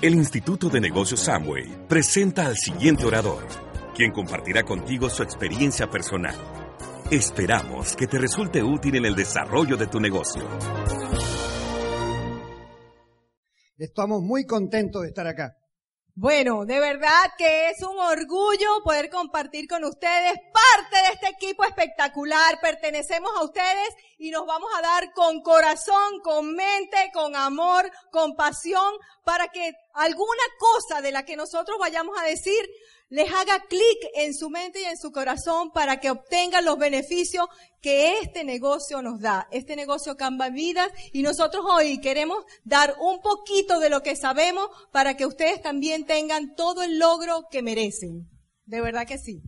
El Instituto de Negocios Samway presenta al siguiente orador, quien compartirá contigo su experiencia personal. Esperamos que te resulte útil en el desarrollo de tu negocio. Estamos muy contentos de estar acá. Bueno, de verdad que es un orgullo poder compartir con ustedes parte de este equipo espectacular. Pertenecemos a ustedes y nos vamos a dar con corazón, con mente, con amor, con pasión, para que alguna cosa de la que nosotros vayamos a decir les haga clic en su mente y en su corazón para que obtengan los beneficios que este negocio nos da. Este negocio cambia vidas y nosotros hoy queremos dar un poquito de lo que sabemos para que ustedes también tengan todo el logro que merecen. De verdad que sí.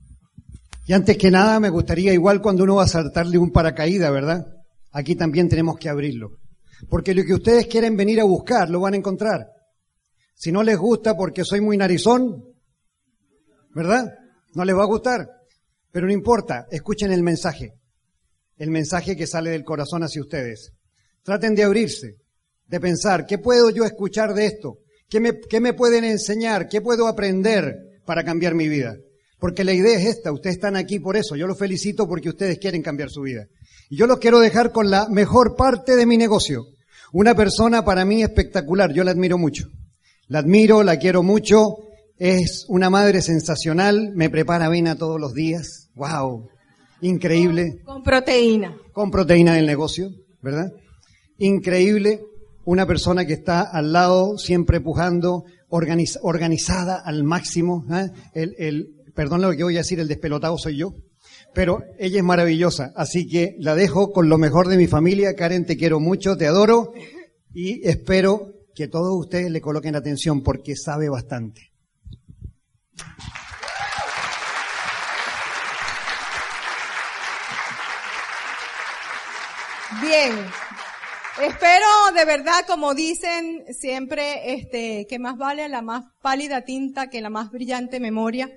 Y antes que nada me gustaría, igual cuando uno va a saltarle un paracaídas, ¿verdad? Aquí también tenemos que abrirlo. Porque lo que ustedes quieren venir a buscar lo van a encontrar. Si no les gusta porque soy muy narizón, ¿verdad? No les va a gustar. Pero no importa, escuchen el mensaje. El mensaje que sale del corazón hacia ustedes. Traten de abrirse, de pensar, ¿qué puedo yo escuchar de esto? ¿Qué me, qué me pueden enseñar? ¿Qué puedo aprender para cambiar mi vida? Porque la idea es esta, ustedes están aquí por eso. Yo los felicito porque ustedes quieren cambiar su vida. Y yo los quiero dejar con la mejor parte de mi negocio. Una persona para mí espectacular, yo la admiro mucho. La admiro, la quiero mucho, es una madre sensacional, me prepara avena todos los días. ¡Wow! Increíble. Con proteína. Con proteína del negocio, ¿verdad? Increíble. Una persona que está al lado, siempre pujando, organizada al máximo. ¿eh? El, el, perdón lo que voy a decir, el despelotado soy yo. Pero ella es maravillosa, así que la dejo con lo mejor de mi familia. Karen, te quiero mucho, te adoro y espero que todos ustedes le coloquen atención porque sabe bastante. Bien. Espero de verdad, como dicen siempre, este, que más vale la más pálida tinta que la más brillante memoria.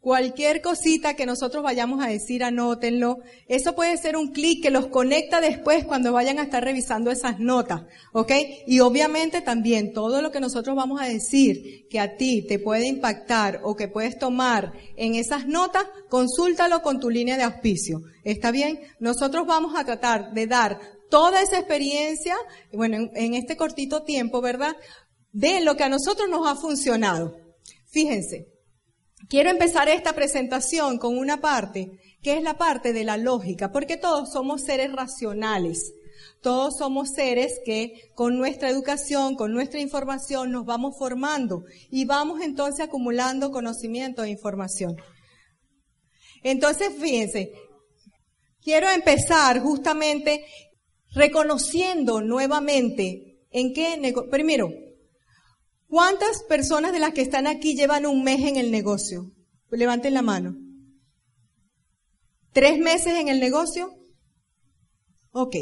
Cualquier cosita que nosotros vayamos a decir, anótenlo. Eso puede ser un clic que los conecta después cuando vayan a estar revisando esas notas, ¿ok? Y obviamente también todo lo que nosotros vamos a decir que a ti te puede impactar o que puedes tomar en esas notas, consúltalo con tu línea de auspicio. ¿Está bien? Nosotros vamos a tratar de dar toda esa experiencia, bueno, en, en este cortito tiempo, ¿verdad? De lo que a nosotros nos ha funcionado. Fíjense, Quiero empezar esta presentación con una parte, que es la parte de la lógica, porque todos somos seres racionales. Todos somos seres que con nuestra educación, con nuestra información, nos vamos formando y vamos entonces acumulando conocimiento e información. Entonces, fíjense, quiero empezar justamente reconociendo nuevamente en qué, primero, ¿Cuántas personas de las que están aquí llevan un mes en el negocio? Levanten la mano. ¿Tres meses en el negocio? Ok.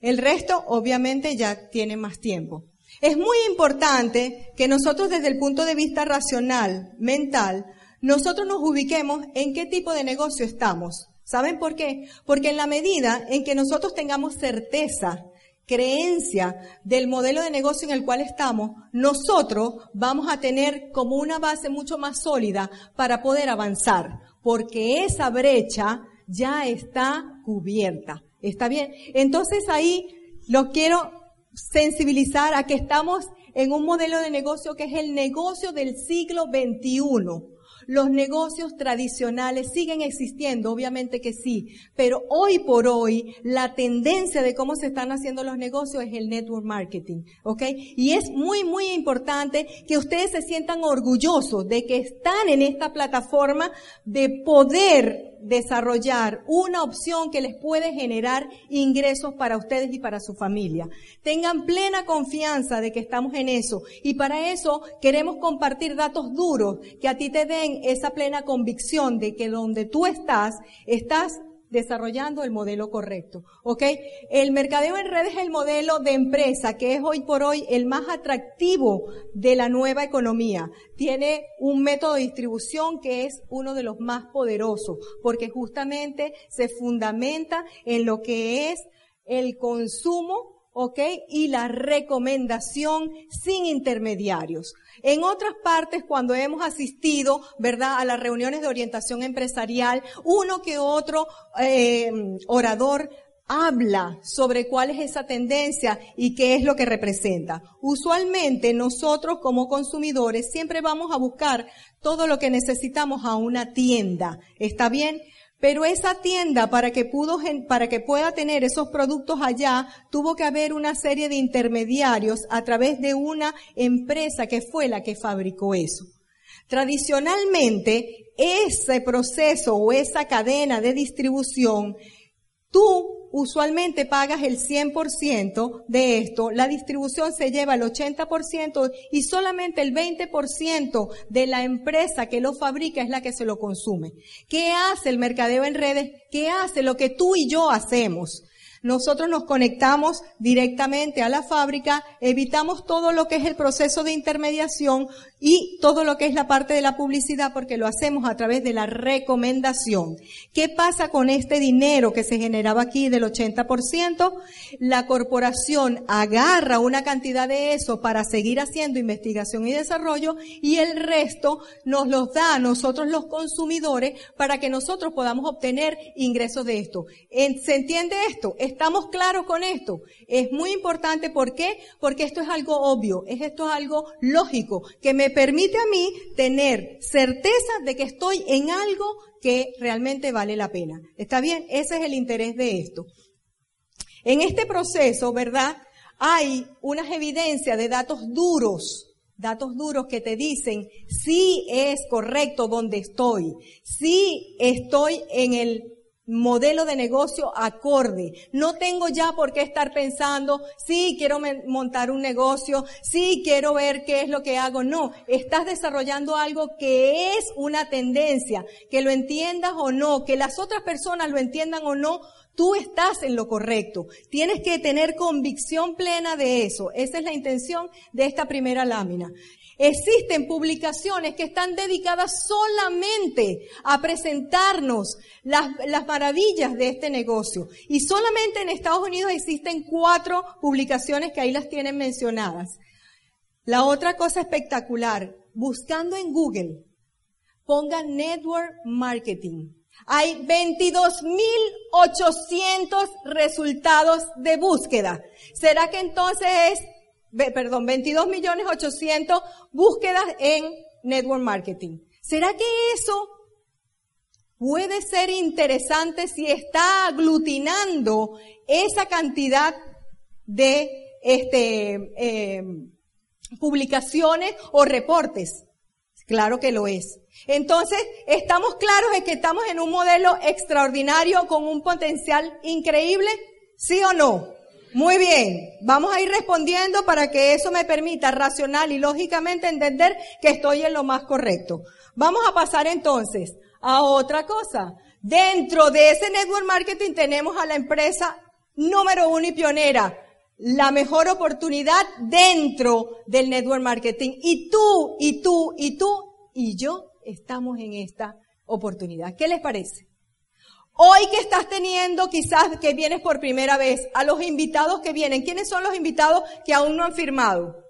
El resto obviamente ya tiene más tiempo. Es muy importante que nosotros desde el punto de vista racional, mental, nosotros nos ubiquemos en qué tipo de negocio estamos. ¿Saben por qué? Porque en la medida en que nosotros tengamos certeza creencia del modelo de negocio en el cual estamos, nosotros vamos a tener como una base mucho más sólida para poder avanzar, porque esa brecha ya está cubierta. ¿Está bien? Entonces ahí lo quiero sensibilizar a que estamos en un modelo de negocio que es el negocio del siglo XXI. Los negocios tradicionales siguen existiendo, obviamente que sí, pero hoy por hoy la tendencia de cómo se están haciendo los negocios es el network marketing, ¿ok? Y es muy, muy importante que ustedes se sientan orgullosos de que están en esta plataforma de poder desarrollar una opción que les puede generar ingresos para ustedes y para su familia. Tengan plena confianza de que estamos en eso. Y para eso queremos compartir datos duros que a ti te den esa plena convicción de que donde tú estás, estás desarrollando el modelo correcto. ¿Ok? El mercadeo en redes es el modelo de empresa que es hoy por hoy el más atractivo de la nueva economía. Tiene un método de distribución que es uno de los más poderosos porque justamente se fundamenta en lo que es el consumo ¿ok? Y la recomendación sin intermediarios. En otras partes, cuando hemos asistido, ¿verdad?, a las reuniones de orientación empresarial, uno que otro eh, orador habla sobre cuál es esa tendencia y qué es lo que representa. Usualmente nosotros como consumidores siempre vamos a buscar todo lo que necesitamos a una tienda. ¿Está bien? Pero esa tienda, para que, pudo, para que pueda tener esos productos allá, tuvo que haber una serie de intermediarios a través de una empresa que fue la que fabricó eso. Tradicionalmente, ese proceso o esa cadena de distribución, tú usualmente pagas el 100% de esto, la distribución se lleva el 80% y solamente el 20% de la empresa que lo fabrica es la que se lo consume. ¿Qué hace el mercadeo en redes? ¿Qué hace lo que tú y yo hacemos? Nosotros nos conectamos directamente a la fábrica, evitamos todo lo que es el proceso de intermediación y todo lo que es la parte de la publicidad porque lo hacemos a través de la recomendación. ¿Qué pasa con este dinero que se generaba aquí del 80%? La corporación agarra una cantidad de eso para seguir haciendo investigación y desarrollo y el resto nos los da a nosotros los consumidores para que nosotros podamos obtener ingresos de esto. ¿Se entiende esto? ¿Estamos claros con esto? Es muy importante, ¿por qué? Porque esto es algo obvio, es esto es algo lógico, que me permite a mí tener certeza de que estoy en algo que realmente vale la pena. ¿Está bien? Ese es el interés de esto. En este proceso, ¿verdad? Hay unas evidencias de datos duros, datos duros que te dicen si es correcto donde estoy, si estoy en el modelo de negocio acorde. No tengo ya por qué estar pensando, sí, quiero montar un negocio, sí, quiero ver qué es lo que hago. No, estás desarrollando algo que es una tendencia, que lo entiendas o no, que las otras personas lo entiendan o no, Tú estás en lo correcto. Tienes que tener convicción plena de eso. Esa es la intención de esta primera lámina. Existen publicaciones que están dedicadas solamente a presentarnos las, maravillas de este negocio. Y solamente en Estados Unidos existen cuatro publicaciones que ahí las tienen mencionadas. La otra cosa espectacular, buscando en Google, pongan network marketing. Hay 22.800 resultados de búsqueda. ¿Será que entonces es perdón, 22 millones 800 búsquedas en network marketing. ¿Será que eso puede ser interesante si está aglutinando esa cantidad de este, eh, publicaciones o reportes? Claro que lo es. Entonces, estamos claros de que estamos en un modelo extraordinario con un potencial increíble, ¿sí o no? Muy bien, vamos a ir respondiendo para que eso me permita racional y lógicamente entender que estoy en lo más correcto. Vamos a pasar entonces a otra cosa. Dentro de ese network marketing tenemos a la empresa número uno y pionera, la mejor oportunidad dentro del network marketing. Y tú, y tú, y tú, y yo estamos en esta oportunidad. ¿Qué les parece? Hoy que estás teniendo, quizás que vienes por primera vez, a los invitados que vienen. ¿Quiénes son los invitados que aún no han firmado?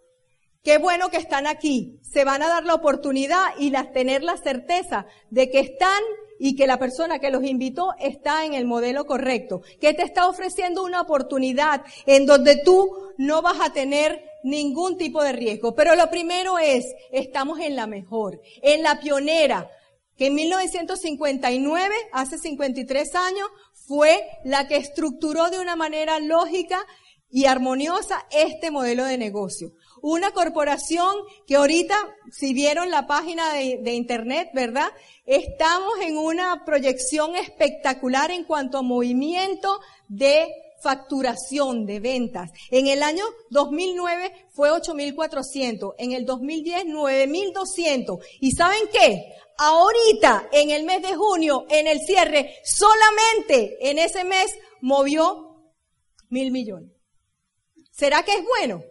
Qué bueno que están aquí. Se van a dar la oportunidad y las, tener la certeza de que están y que la persona que los invitó está en el modelo correcto, que te está ofreciendo una oportunidad en donde tú no vas a tener ningún tipo de riesgo. Pero lo primero es, estamos en la mejor, en la pionera, que en 1959, hace 53 años, fue la que estructuró de una manera lógica y armoniosa este modelo de negocio. Una corporación que ahorita, si vieron la página de, internet, ¿verdad? Estamos en una proyección espectacular en cuanto a movimiento de facturación de ventas. En el año 2009 fue 8.400, en el 2010 9.200. ¿Y saben qué? Ahorita, en el mes de junio, en el cierre, solamente en ese mes movió mil millones. ¿Será que es bueno?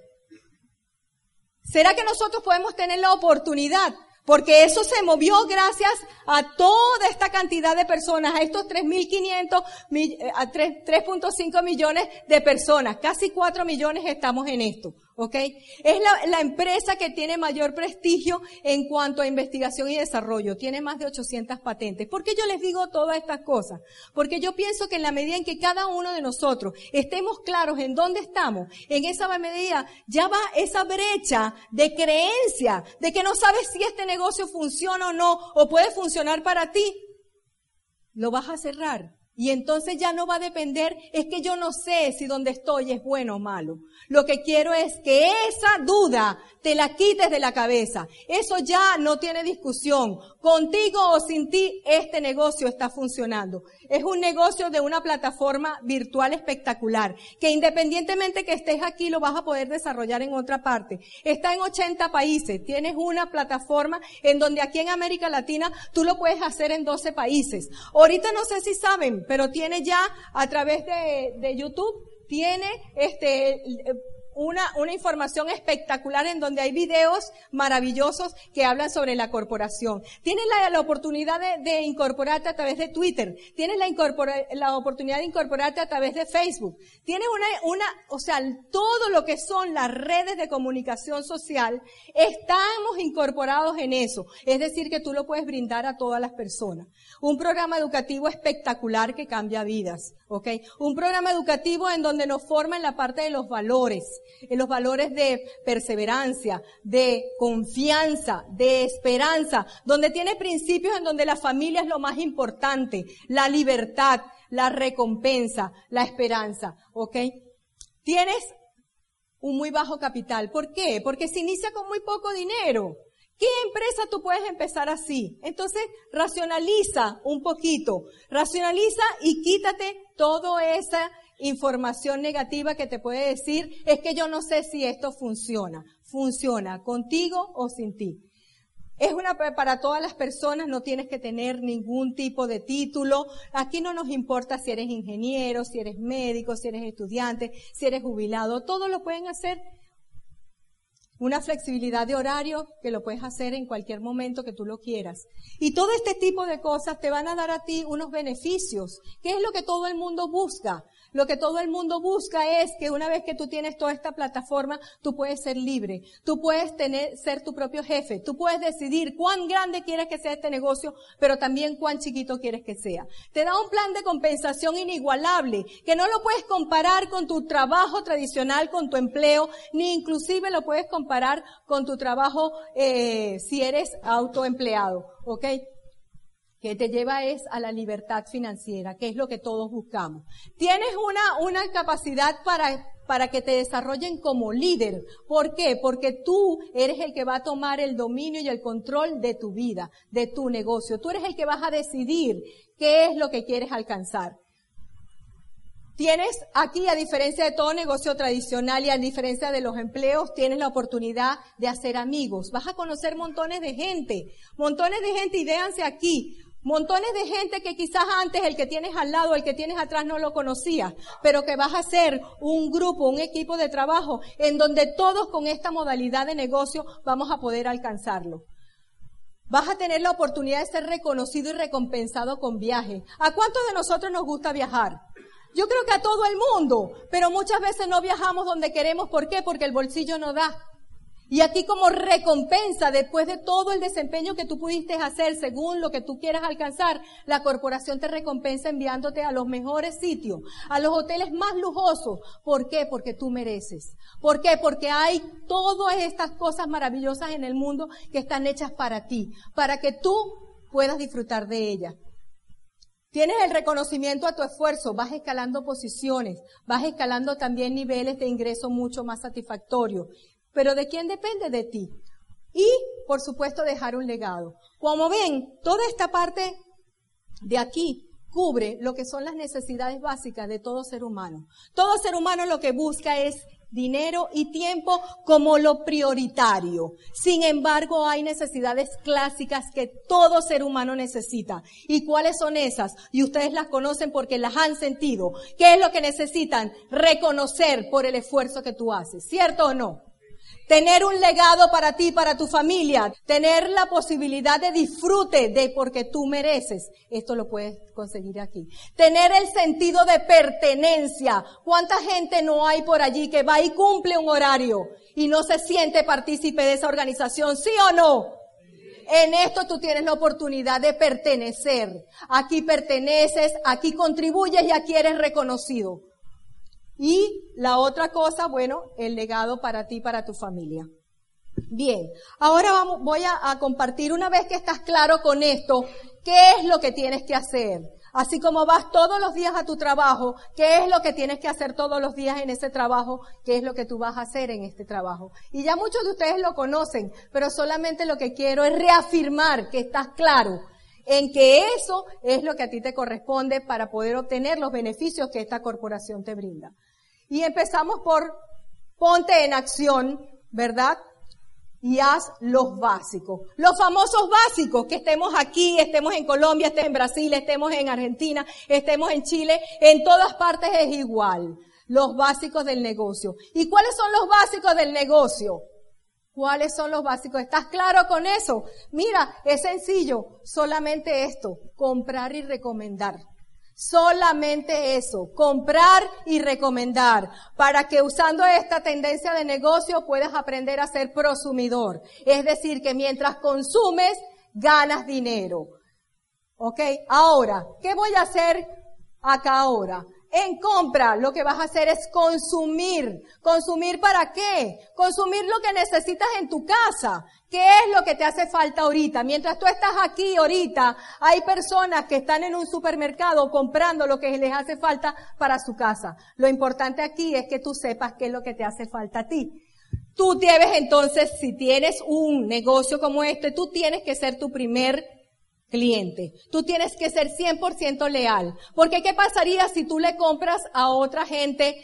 ¿Será que nosotros podemos tener la oportunidad porque eso se movió gracias a toda esta cantidad de personas, a estos 3.500, eh, a 3.5 millones de personas. Casi 4 millones estamos en esto. ¿Ok? Es la, la, empresa que tiene mayor prestigio en cuanto a investigación y desarrollo. Tiene más de 800 patentes. ¿Por qué yo les digo todas estas cosas? Porque yo pienso que en la medida en que cada uno de nosotros estemos claros en dónde estamos, en esa medida ya va esa brecha de creencia, de que no sabes si este negocio funciona o no, o puede funcionar para ti, lo vas a cerrar. Y entonces ya no va a depender, es que yo no sé si donde estoy es bueno o malo. Lo que quiero es que esa duda te la quites de la cabeza. Eso ya no tiene discusión. Contigo o sin ti, este negocio está funcionando. Es un negocio de una plataforma virtual espectacular, que independientemente que estés aquí, lo vas a poder desarrollar en otra parte. Está en 80 países. Tienes una plataforma en donde aquí en América Latina tú lo puedes hacer en 12 países. Ahorita no sé si saben, pero tiene ya a través de, de YouTube, tiene este, una, una información espectacular en donde hay videos maravillosos que hablan sobre la corporación. Tienes la, la oportunidad de, de, incorporarte a través de Twitter. Tienes la, la oportunidad de incorporarte a través de Facebook. Tienes una, una, o sea, todo lo que son las redes de comunicación social, estamos incorporados en eso. Es decir, que tú lo puedes brindar a todas las personas. Un programa educativo espectacular que cambia vidas. ¿ok? Un programa educativo en donde nos forma en la parte de los valores, en los valores de perseverancia, de confianza, de esperanza, donde tiene principios en donde la familia es lo más importante, la libertad, la recompensa, la esperanza, ¿ok? Tienes un muy bajo capital. ¿Por qué? Porque se inicia con muy poco dinero. ¿Qué empresa tú puedes empezar así? Entonces, racionaliza un poquito, racionaliza y quítate toda esa información negativa que te puede decir, es que yo no sé si esto funciona. Funciona contigo o sin ti. Es una para todas las personas, no tienes que tener ningún tipo de título. Aquí no nos importa si eres ingeniero, si eres médico, si eres estudiante, si eres jubilado, todo lo pueden hacer una flexibilidad de horario que lo puedes hacer en cualquier momento que tú lo quieras. Y todo este tipo de cosas te van a dar a ti unos beneficios, que es lo que todo el mundo busca. Lo que todo el mundo busca es que una vez que tú tienes toda esta plataforma, tú puedes ser libre, tú puedes tener, ser tu propio jefe, tú puedes decidir cuán grande quieres que sea este negocio, pero también cuán chiquito quieres que sea. Te da un plan de compensación inigualable, que no lo puedes comparar con tu trabajo tradicional, con tu empleo, ni inclusive lo puedes comparar con tu trabajo eh, si eres autoempleado, ¿ok? Que te lleva es a la libertad financiera, que es lo que todos buscamos. Tienes una, una capacidad para, para que te desarrollen como líder. ¿Por qué? Porque tú eres el que va a tomar el dominio y el control de tu vida, de tu negocio. Tú eres el que vas a decidir qué es lo que quieres alcanzar. Tienes aquí, a diferencia de todo negocio tradicional y a diferencia de los empleos, tienes la oportunidad de hacer amigos. Vas a conocer montones de gente, montones de gente y véanse aquí. Montones de gente que quizás antes el que tienes al lado, el que tienes atrás no lo conocía, pero que vas a ser un grupo, un equipo de trabajo en donde todos con esta modalidad de negocio vamos a poder alcanzarlo. Vas a tener la oportunidad de ser reconocido y recompensado con viajes. ¿A cuántos de nosotros nos gusta viajar? Yo creo que a todo el mundo, pero muchas veces no viajamos donde queremos. ¿Por qué? Porque el bolsillo no da. Y aquí como recompensa, después de todo el desempeño que tú pudiste hacer según lo que tú quieras alcanzar, la corporación te recompensa enviándote a los mejores sitios, a los hoteles más lujosos. ¿Por qué? Porque tú mereces. ¿Por qué? Porque hay todas estas cosas maravillosas en el mundo que están hechas para ti, para que tú puedas disfrutar de ellas. Tienes el reconocimiento a tu esfuerzo, vas escalando posiciones, vas escalando también niveles de ingreso mucho más satisfactorios. Pero ¿de quién depende? De ti. Y, por supuesto, dejar un legado. Como ven, toda esta parte de aquí cubre lo que son las necesidades básicas de todo ser humano. Todo ser humano lo que busca es dinero y tiempo como lo prioritario. Sin embargo, hay necesidades clásicas que todo ser humano necesita. ¿Y cuáles son esas? Y ustedes las conocen porque las han sentido. ¿Qué es lo que necesitan? Reconocer por el esfuerzo que tú haces. ¿Cierto o no? Tener un legado para ti, para tu familia. Tener la posibilidad de disfrute de porque tú mereces. Esto lo puedes conseguir aquí. Tener el sentido de pertenencia. ¿Cuánta gente no hay por allí que va y cumple un horario y no se siente partícipe de esa organización? ¿Sí o no? En esto tú tienes la oportunidad de pertenecer. Aquí perteneces, aquí contribuyes y aquí eres reconocido. Y la otra cosa, bueno, el legado para ti, para tu familia. Bien, ahora vamos, voy a, a, compartir una vez que estás claro con esto, qué es lo que tienes que hacer. Así como vas todos los días a tu trabajo, qué es lo que tienes que hacer todos los días en ese trabajo, qué es lo que tú vas a hacer en este trabajo. Y ya muchos de ustedes lo conocen, pero solamente lo que quiero es reafirmar que estás claro en que eso es lo que a ti te corresponde para poder obtener los beneficios que esta corporación te brinda. Y empezamos por ponte en acción, ¿verdad? Y haz los básicos. Los famosos básicos, que estemos aquí, estemos en Colombia, estemos en Brasil, estemos en Argentina, estemos en Chile, en todas partes es igual. Los básicos del negocio. ¿Y cuáles son los básicos del negocio? ¿Cuáles son los básicos? ¿Estás claro con eso? Mira, es sencillo, solamente esto, comprar y recomendar. Solamente eso, comprar y recomendar, para que usando esta tendencia de negocio puedas aprender a ser prosumidor. Es decir, que mientras consumes, ganas dinero. ¿Ok? Ahora, ¿qué voy a hacer acá ahora? En compra, lo que vas a hacer es consumir. ¿Consumir para qué? Consumir lo que necesitas en tu casa. ¿Qué es lo que te hace falta ahorita? Mientras tú estás aquí ahorita, hay personas que están en un supermercado comprando lo que les hace falta para su casa. Lo importante aquí es que tú sepas qué es lo que te hace falta a ti. Tú debes entonces, si tienes un negocio como este, tú tienes que ser tu primer cliente. Tú tienes que ser 100% leal. Porque ¿qué pasaría si tú le compras a otra gente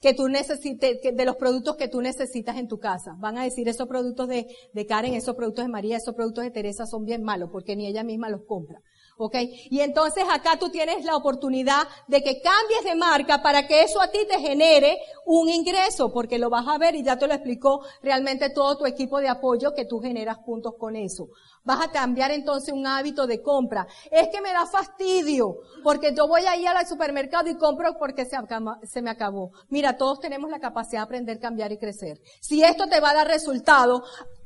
que tú necesites, de los productos que tú necesitas en tu casa? Van a decir, esos productos de, de Karen, esos productos de María, esos productos de Teresa son bien malos porque ni ella misma los compra. ¿Ok? Y entonces acá tú tienes la oportunidad de que cambies de marca para que eso a ti te genere un ingreso, porque lo vas a ver y ya te lo explicó realmente todo tu equipo de apoyo que tú generas puntos con eso. Vas a cambiar entonces un hábito de compra. Es que me da fastidio, porque yo voy a ir al supermercado y compro porque se, se me acabó. Mira, todos tenemos la capacidad de aprender, cambiar y crecer. Si esto te va a dar resultado,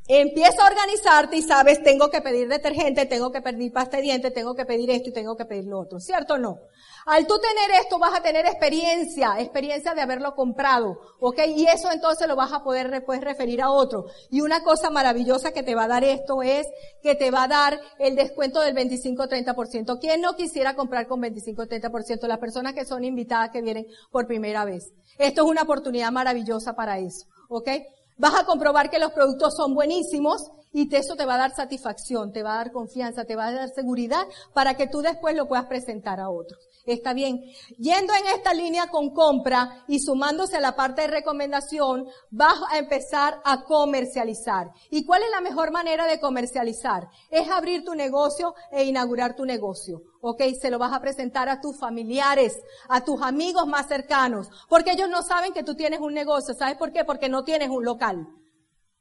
Empieza a organizarte y sabes, tengo que pedir detergente, tengo que pedir pasta de dientes, tengo que pedir esto y tengo que pedir lo otro. ¿Cierto o no? Al tú tener esto vas a tener experiencia, experiencia de haberlo comprado, ¿ok? Y eso entonces lo vas a poder después referir a otro. Y una cosa maravillosa que te va a dar esto es que te va a dar el descuento del 25-30%. ¿Quién no quisiera comprar con 25-30%? Las personas que son invitadas que vienen por primera vez. Esto es una oportunidad maravillosa para eso, ¿ok? Vas a comprobar que los productos son buenísimos y eso te va a dar satisfacción, te va a dar confianza, te va a dar seguridad para que tú después lo puedas presentar a otros. Está bien. Yendo en esta línea con compra y sumándose a la parte de recomendación, vas a empezar a comercializar. ¿Y cuál es la mejor manera de comercializar? Es abrir tu negocio e inaugurar tu negocio. Ok, se lo vas a presentar a tus familiares, a tus amigos más cercanos, porque ellos no saben que tú tienes un negocio. ¿Sabes por qué? Porque no tienes un local.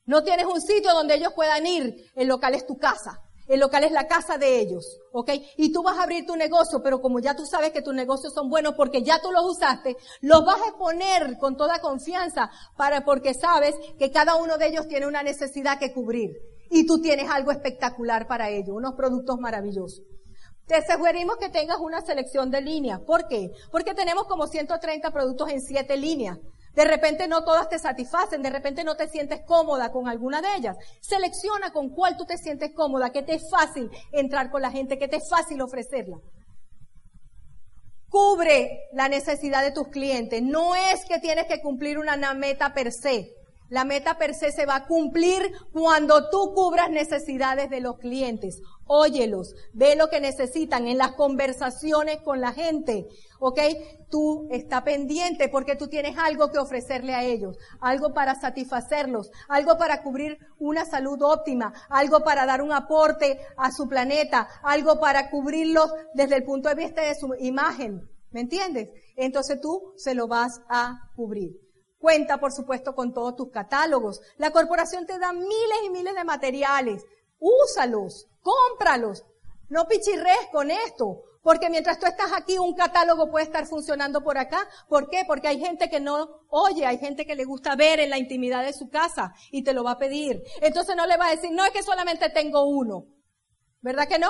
No tienes un sitio donde ellos puedan ir. El local es tu casa. El local es la casa de ellos, ¿ok? Y tú vas a abrir tu negocio, pero como ya tú sabes que tus negocios son buenos porque ya tú los usaste, los vas a exponer con toda confianza para, porque sabes que cada uno de ellos tiene una necesidad que cubrir. Y tú tienes algo espectacular para ellos, unos productos maravillosos. Te sugerimos que tengas una selección de líneas. ¿Por qué? Porque tenemos como 130 productos en 7 líneas. De repente no todas te satisfacen, de repente no te sientes cómoda con alguna de ellas. Selecciona con cuál tú te sientes cómoda, que te es fácil entrar con la gente, que te es fácil ofrecerla. Cubre la necesidad de tus clientes. No es que tienes que cumplir una meta per se. La meta per se se va a cumplir cuando tú cubras necesidades de los clientes. Óyelos, ve lo que necesitan en las conversaciones con la gente, ¿ok? Tú está pendiente porque tú tienes algo que ofrecerle a ellos, algo para satisfacerlos, algo para cubrir una salud óptima, algo para dar un aporte a su planeta, algo para cubrirlos desde el punto de vista de su imagen, ¿me entiendes? Entonces tú se lo vas a cubrir. Cuenta, por supuesto, con todos tus catálogos. La corporación te da miles y miles de materiales. Úsalos, cómpralos. No pichirres con esto. Porque mientras tú estás aquí, un catálogo puede estar funcionando por acá. ¿Por qué? Porque hay gente que no oye, hay gente que le gusta ver en la intimidad de su casa y te lo va a pedir. Entonces no le va a decir, no es que solamente tengo uno. ¿Verdad que no?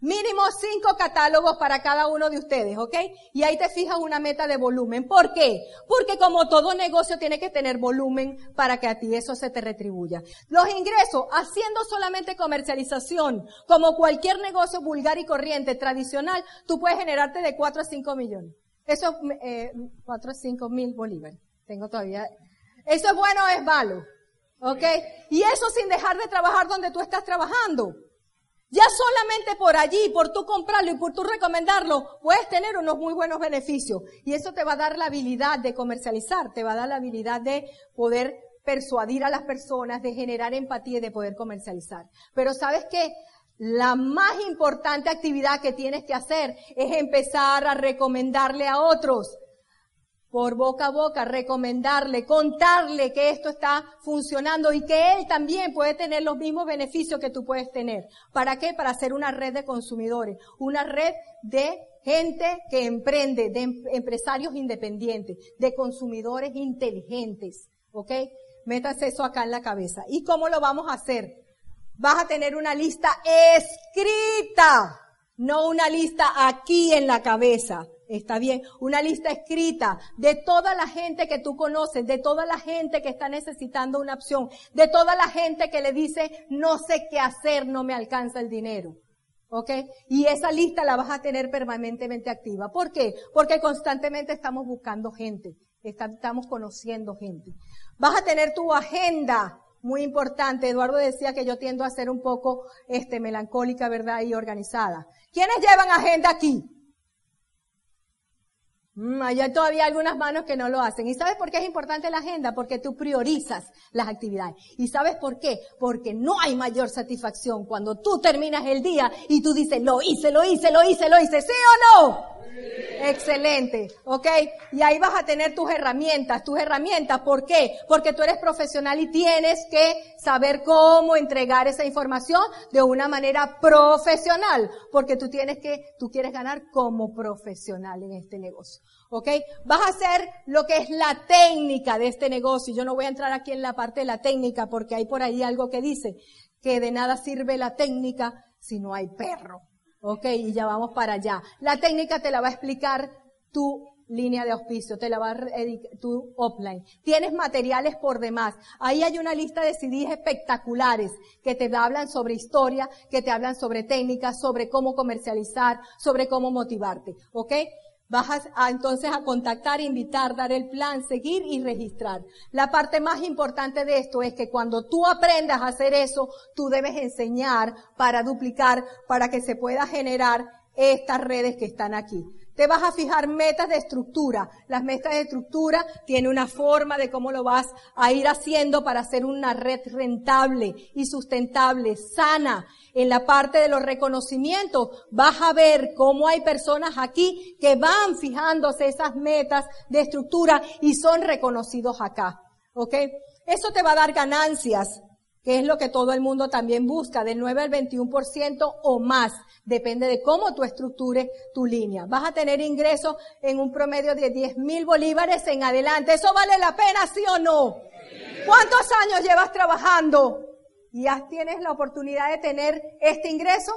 Mínimo cinco catálogos para cada uno de ustedes, ¿ok? Y ahí te fijas una meta de volumen. ¿Por qué? Porque como todo negocio tiene que tener volumen para que a ti eso se te retribuya. Los ingresos, haciendo solamente comercialización, como cualquier negocio vulgar y corriente tradicional, tú puedes generarte de 4 a 5 millones. Eso es eh, 4 a 5 mil bolívares. Tengo todavía. ¿Eso es bueno o es malo? ¿Ok? Y eso sin dejar de trabajar donde tú estás trabajando. Ya solamente por allí, por tú comprarlo y por tú recomendarlo, puedes tener unos muy buenos beneficios. Y eso te va a dar la habilidad de comercializar, te va a dar la habilidad de poder persuadir a las personas, de generar empatía y de poder comercializar. Pero sabes que la más importante actividad que tienes que hacer es empezar a recomendarle a otros por boca a boca, recomendarle, contarle que esto está funcionando y que él también puede tener los mismos beneficios que tú puedes tener. ¿Para qué? Para hacer una red de consumidores, una red de gente que emprende, de em-, empresarios independientes, de consumidores inteligentes. ¿Ok? Métase eso acá en la cabeza. ¿Y cómo lo vamos a hacer? Vas a tener una lista escrita, no una lista aquí en la cabeza. Está bien. Una lista escrita de toda la gente que tú conoces, de toda la gente que está necesitando una opción, de toda la gente que le dice, no sé qué hacer, no me alcanza el dinero. ¿Ok? Y esa lista la vas a tener permanentemente activa. ¿Por qué? Porque constantemente estamos buscando gente. Estamos conociendo gente. Vas a tener tu agenda muy importante. Eduardo decía que yo tiendo a ser un poco, este, melancólica, ¿verdad? Y organizada. ¿Quiénes llevan agenda aquí? Mm, hay todavía algunas manos que no lo hacen. ¿Y sabes por qué es importante la agenda? Porque tú priorizas las actividades. ¿Y sabes por qué? Porque no hay mayor satisfacción cuando tú terminas el día y tú dices, lo hice, lo hice, lo hice, lo hice, ¿sí o no? Excelente, ¿ok? Y ahí vas a tener tus herramientas, tus herramientas, ¿por qué? Porque tú eres profesional y tienes que saber cómo entregar esa información de una manera profesional, porque tú tienes que, tú quieres ganar como profesional en este negocio. ¿Ok? Vas a hacer lo que es la técnica de este negocio. Yo no voy a entrar aquí en la parte de la técnica porque hay por ahí algo que dice que de nada sirve la técnica si no hay perro. Ok, y ya vamos para allá. La técnica te la va a explicar tu línea de auspicio, te la va a tu offline. Tienes materiales por demás. Ahí hay una lista de CDs espectaculares que te hablan sobre historia, que te hablan sobre técnicas, sobre cómo comercializar, sobre cómo motivarte. ¿Ok? Vas a, entonces a contactar, invitar, dar el plan, seguir y registrar. La parte más importante de esto es que cuando tú aprendas a hacer eso, tú debes enseñar para duplicar, para que se pueda generar estas redes que están aquí. Te vas a fijar metas de estructura. Las metas de estructura tienen una forma de cómo lo vas a ir haciendo para hacer una red rentable y sustentable, sana. En la parte de los reconocimientos vas a ver cómo hay personas aquí que van fijándose esas metas de estructura y son reconocidos acá. ¿Ok? Eso te va a dar ganancias que es lo que todo el mundo también busca, del 9 al 21% o más. Depende de cómo tú estructures tu línea. Vas a tener ingresos en un promedio de 10 mil bolívares en adelante. ¿Eso vale la pena, sí o no? ¿Cuántos años llevas trabajando? ¿Y ya tienes la oportunidad de tener este ingreso?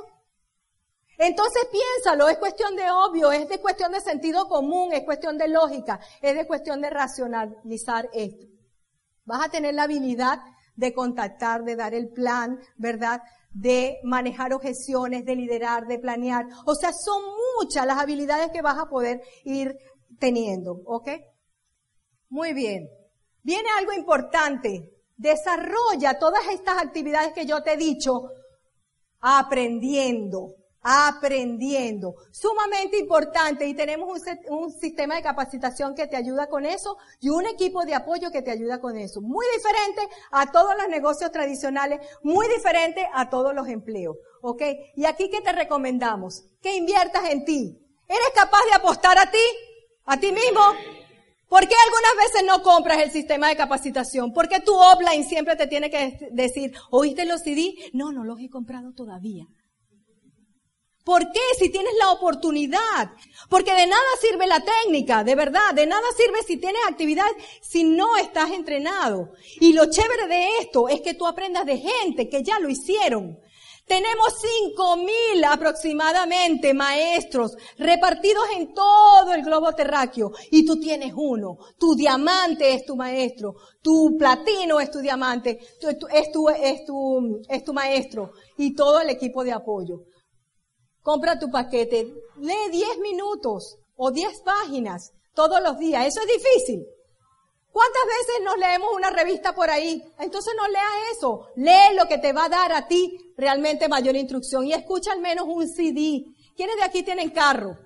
Entonces piénsalo, es cuestión de obvio, es de cuestión de sentido común, es cuestión de lógica, es de cuestión de racionalizar esto. Vas a tener la habilidad de contactar, de dar el plan, ¿verdad? De manejar objeciones, de liderar, de planear. O sea, son muchas las habilidades que vas a poder ir teniendo, ¿ok? Muy bien. Viene algo importante. Desarrolla todas estas actividades que yo te he dicho aprendiendo aprendiendo. Sumamente importante y tenemos un, sistema de capacitación que te ayuda con eso y un equipo de apoyo que te ayuda con eso. Muy diferente a todos los negocios tradicionales, muy diferente a todos los empleos. ¿Ok? Y aquí que te recomendamos? Que inviertas en ti. ¿Eres capaz de apostar a ti? ¿A ti mismo? ¿Por qué algunas veces no compras el sistema de capacitación? ¿Por qué tu offline siempre te tiene que decir, ¿oíste los CD? No, no los he comprado todavía. ¿Por qué? Si tienes la oportunidad. Porque de nada sirve la técnica, de verdad. De nada sirve si tienes actividad si no estás entrenado. Y lo chévere de esto es que tú aprendas de gente que ya lo hicieron. Tenemos cinco mil aproximadamente maestros repartidos en todo el globo terráqueo y tú tienes uno. Tu diamante es tu maestro, tu platino es tu diamante, es, tu, es, tu, es tu maestro y todo el equipo de apoyo compra tu paquete, lee 10 minutos o 10 páginas todos los días. Eso es difícil. ¿Cuántas veces nos leemos una revista por ahí? Entonces no leas eso. Lee lo que te va a dar a ti realmente mayor instrucción y escucha al menos un CD. ¿Quiénes de aquí tienen carro?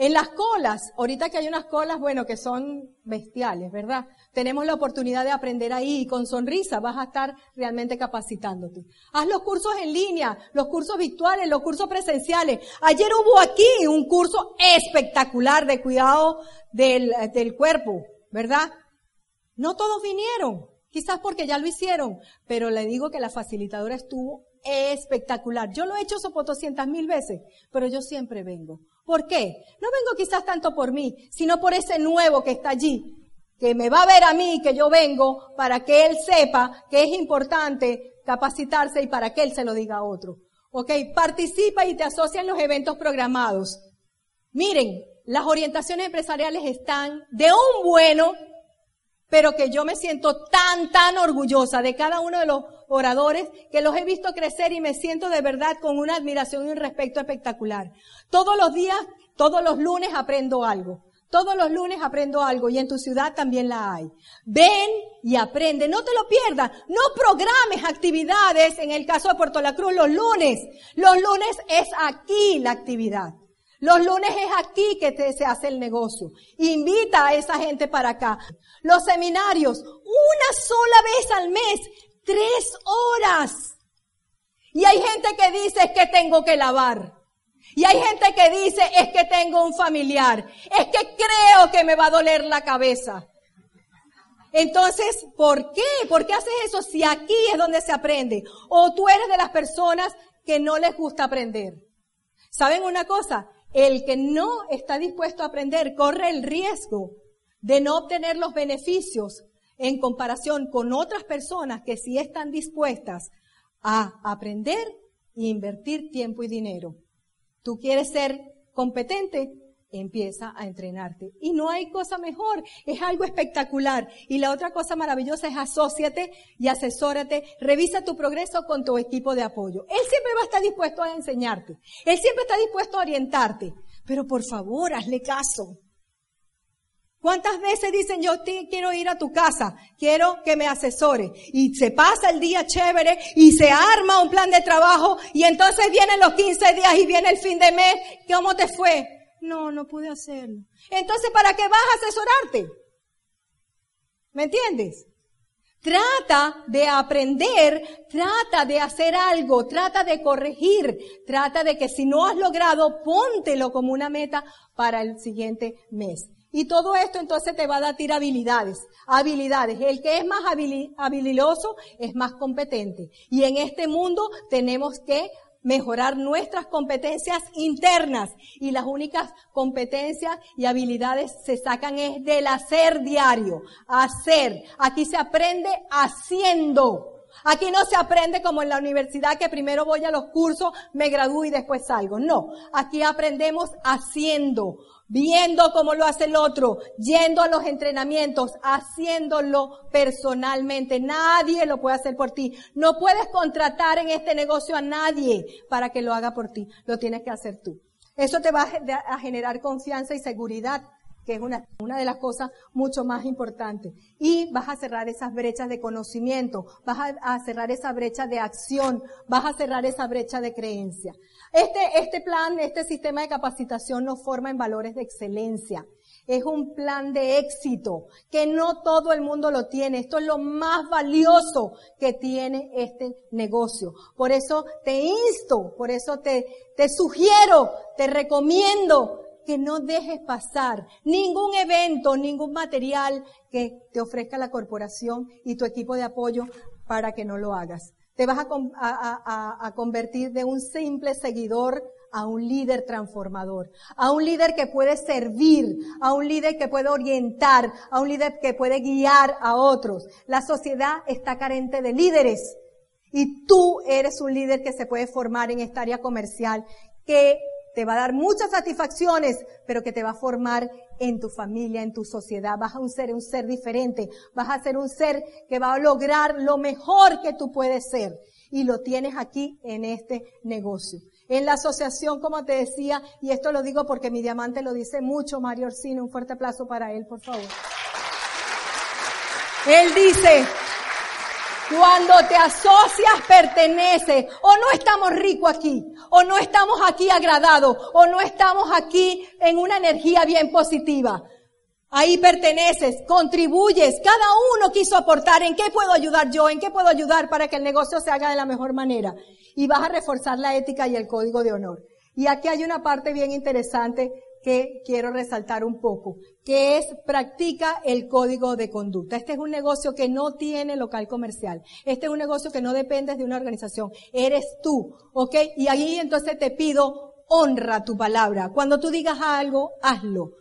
En las colas, ahorita que hay unas colas, bueno, que son bestiales, ¿verdad? Tenemos la oportunidad de aprender ahí y con sonrisa vas a estar realmente capacitándote. Haz los cursos en línea, los cursos virtuales, los cursos presenciales. Ayer hubo aquí un curso espectacular de cuidado del, del cuerpo, ¿verdad? No todos vinieron, quizás porque ya lo hicieron, pero le digo que la facilitadora estuvo espectacular. Yo lo he hecho por 200 mil veces, pero yo siempre vengo. ¿Por qué? No vengo quizás tanto por mí, sino por ese nuevo que está allí, que me va a ver a mí, que yo vengo, para que él sepa que es importante capacitarse y para que él se lo diga a otro. Ok, participa y te asocia en los eventos programados. Miren, las orientaciones empresariales están de un bueno, pero que yo me siento tan, tan orgullosa de cada uno de los oradores que los he visto crecer y me siento de verdad con una admiración y un respeto espectacular. Todos los días, todos los lunes aprendo algo. Todos los lunes aprendo algo y en tu ciudad también la hay. Ven y aprende, no te lo pierdas. No programes actividades, en el caso de Puerto La Cruz, los lunes. Los lunes es aquí la actividad. Los lunes es aquí que se hace el negocio. Invita a esa gente para acá. Los seminarios, una sola vez al mes, tres horas. Y hay gente que dice es que tengo que lavar. Y hay gente que dice es que tengo un familiar. Es que creo que me va a doler la cabeza. Entonces, ¿por qué? ¿Por qué haces eso si aquí es donde se aprende? O tú eres de las personas que no les gusta aprender. ¿Saben una cosa? El que no está dispuesto a aprender corre el riesgo de no obtener los beneficios en comparación con otras personas que sí están dispuestas a aprender e invertir tiempo y dinero. Tú quieres ser competente, empieza a entrenarte. Y no hay cosa mejor, es algo espectacular. Y la otra cosa maravillosa es asóciate y asesórate, revisa tu progreso con tu equipo de apoyo. Él siempre va a estar dispuesto a enseñarte, él siempre está dispuesto a orientarte, pero por favor, hazle caso. ¿Cuántas veces dicen yo quiero ir a tu casa, quiero que me asesore? Y se pasa el día chévere y se arma un plan de trabajo y entonces vienen los 15 días y viene el fin de mes. ¿Cómo te fue? No, no pude hacerlo. Entonces, ¿para qué vas a asesorarte? ¿Me entiendes? Trata de aprender, trata de hacer algo, trata de corregir, trata de que si no has logrado, póntelo como una meta para el siguiente mes. Y todo esto entonces te va a dar habilidades, habilidades. El que es más habilidoso es más competente. Y en este mundo tenemos que mejorar nuestras competencias internas y las únicas competencias y habilidades se sacan es del hacer diario, hacer. Aquí se aprende haciendo. Aquí no se aprende como en la universidad que primero voy a los cursos, me gradúo y después salgo. No, aquí aprendemos haciendo viendo cómo lo hace el otro, yendo a los entrenamientos, haciéndolo personalmente. Nadie lo puede hacer por ti. No puedes contratar en este negocio a nadie para que lo haga por ti. Lo tienes que hacer tú. Eso te va a generar confianza y seguridad que es una, una de las cosas mucho más importantes. Y vas a cerrar esas brechas de conocimiento, vas a, cerrar esa brecha de acción, vas a cerrar esa brecha de creencia. Este, este plan, este sistema de capacitación nos forma en valores de excelencia. Es un plan de éxito que no todo el mundo lo tiene. Esto es lo más valioso que tiene este negocio. Por eso te insto, por eso te, te sugiero, te recomiendo que no dejes pasar ningún evento, ningún material que te ofrezca la corporación y tu equipo de apoyo para que no lo hagas. Te vas a, convertir de un simple seguidor a un líder transformador, a un líder que puede servir, a un líder que puede orientar, a un líder que puede guiar a otros. La sociedad está carente de líderes y tú eres un líder que se puede formar en esta área comercial, que te va a dar muchas satisfacciones, pero que te va a formar en tu familia, en tu sociedad. Vas a ser un ser diferente, vas a ser un ser que va a lograr lo mejor que tú puedes ser. Y lo tienes aquí en este negocio. En la asociación, como te decía, y esto lo digo porque mi diamante lo dice mucho, Mario Orsino, un fuerte aplauso para él, por favor. Él dice, cuando te asocias, perteneces. O no estamos ricos aquí. O no estamos aquí agradados. O no estamos aquí en una energía bien positiva. Ahí perteneces, contribuyes. Cada uno quiso aportar. ¿En qué puedo ayudar yo? ¿En qué puedo ayudar para que el negocio se haga de la mejor manera? Y vas a reforzar la ética y el código de honor. Y aquí hay una parte bien interesante que quiero resaltar un poco, que es practica el código de conducta. Este es un negocio que no tiene local comercial. Este es un negocio que no depende de una organización. Eres tú, ¿ok? Y ahí entonces te pido, honra tu palabra. Cuando tú digas algo, hazlo.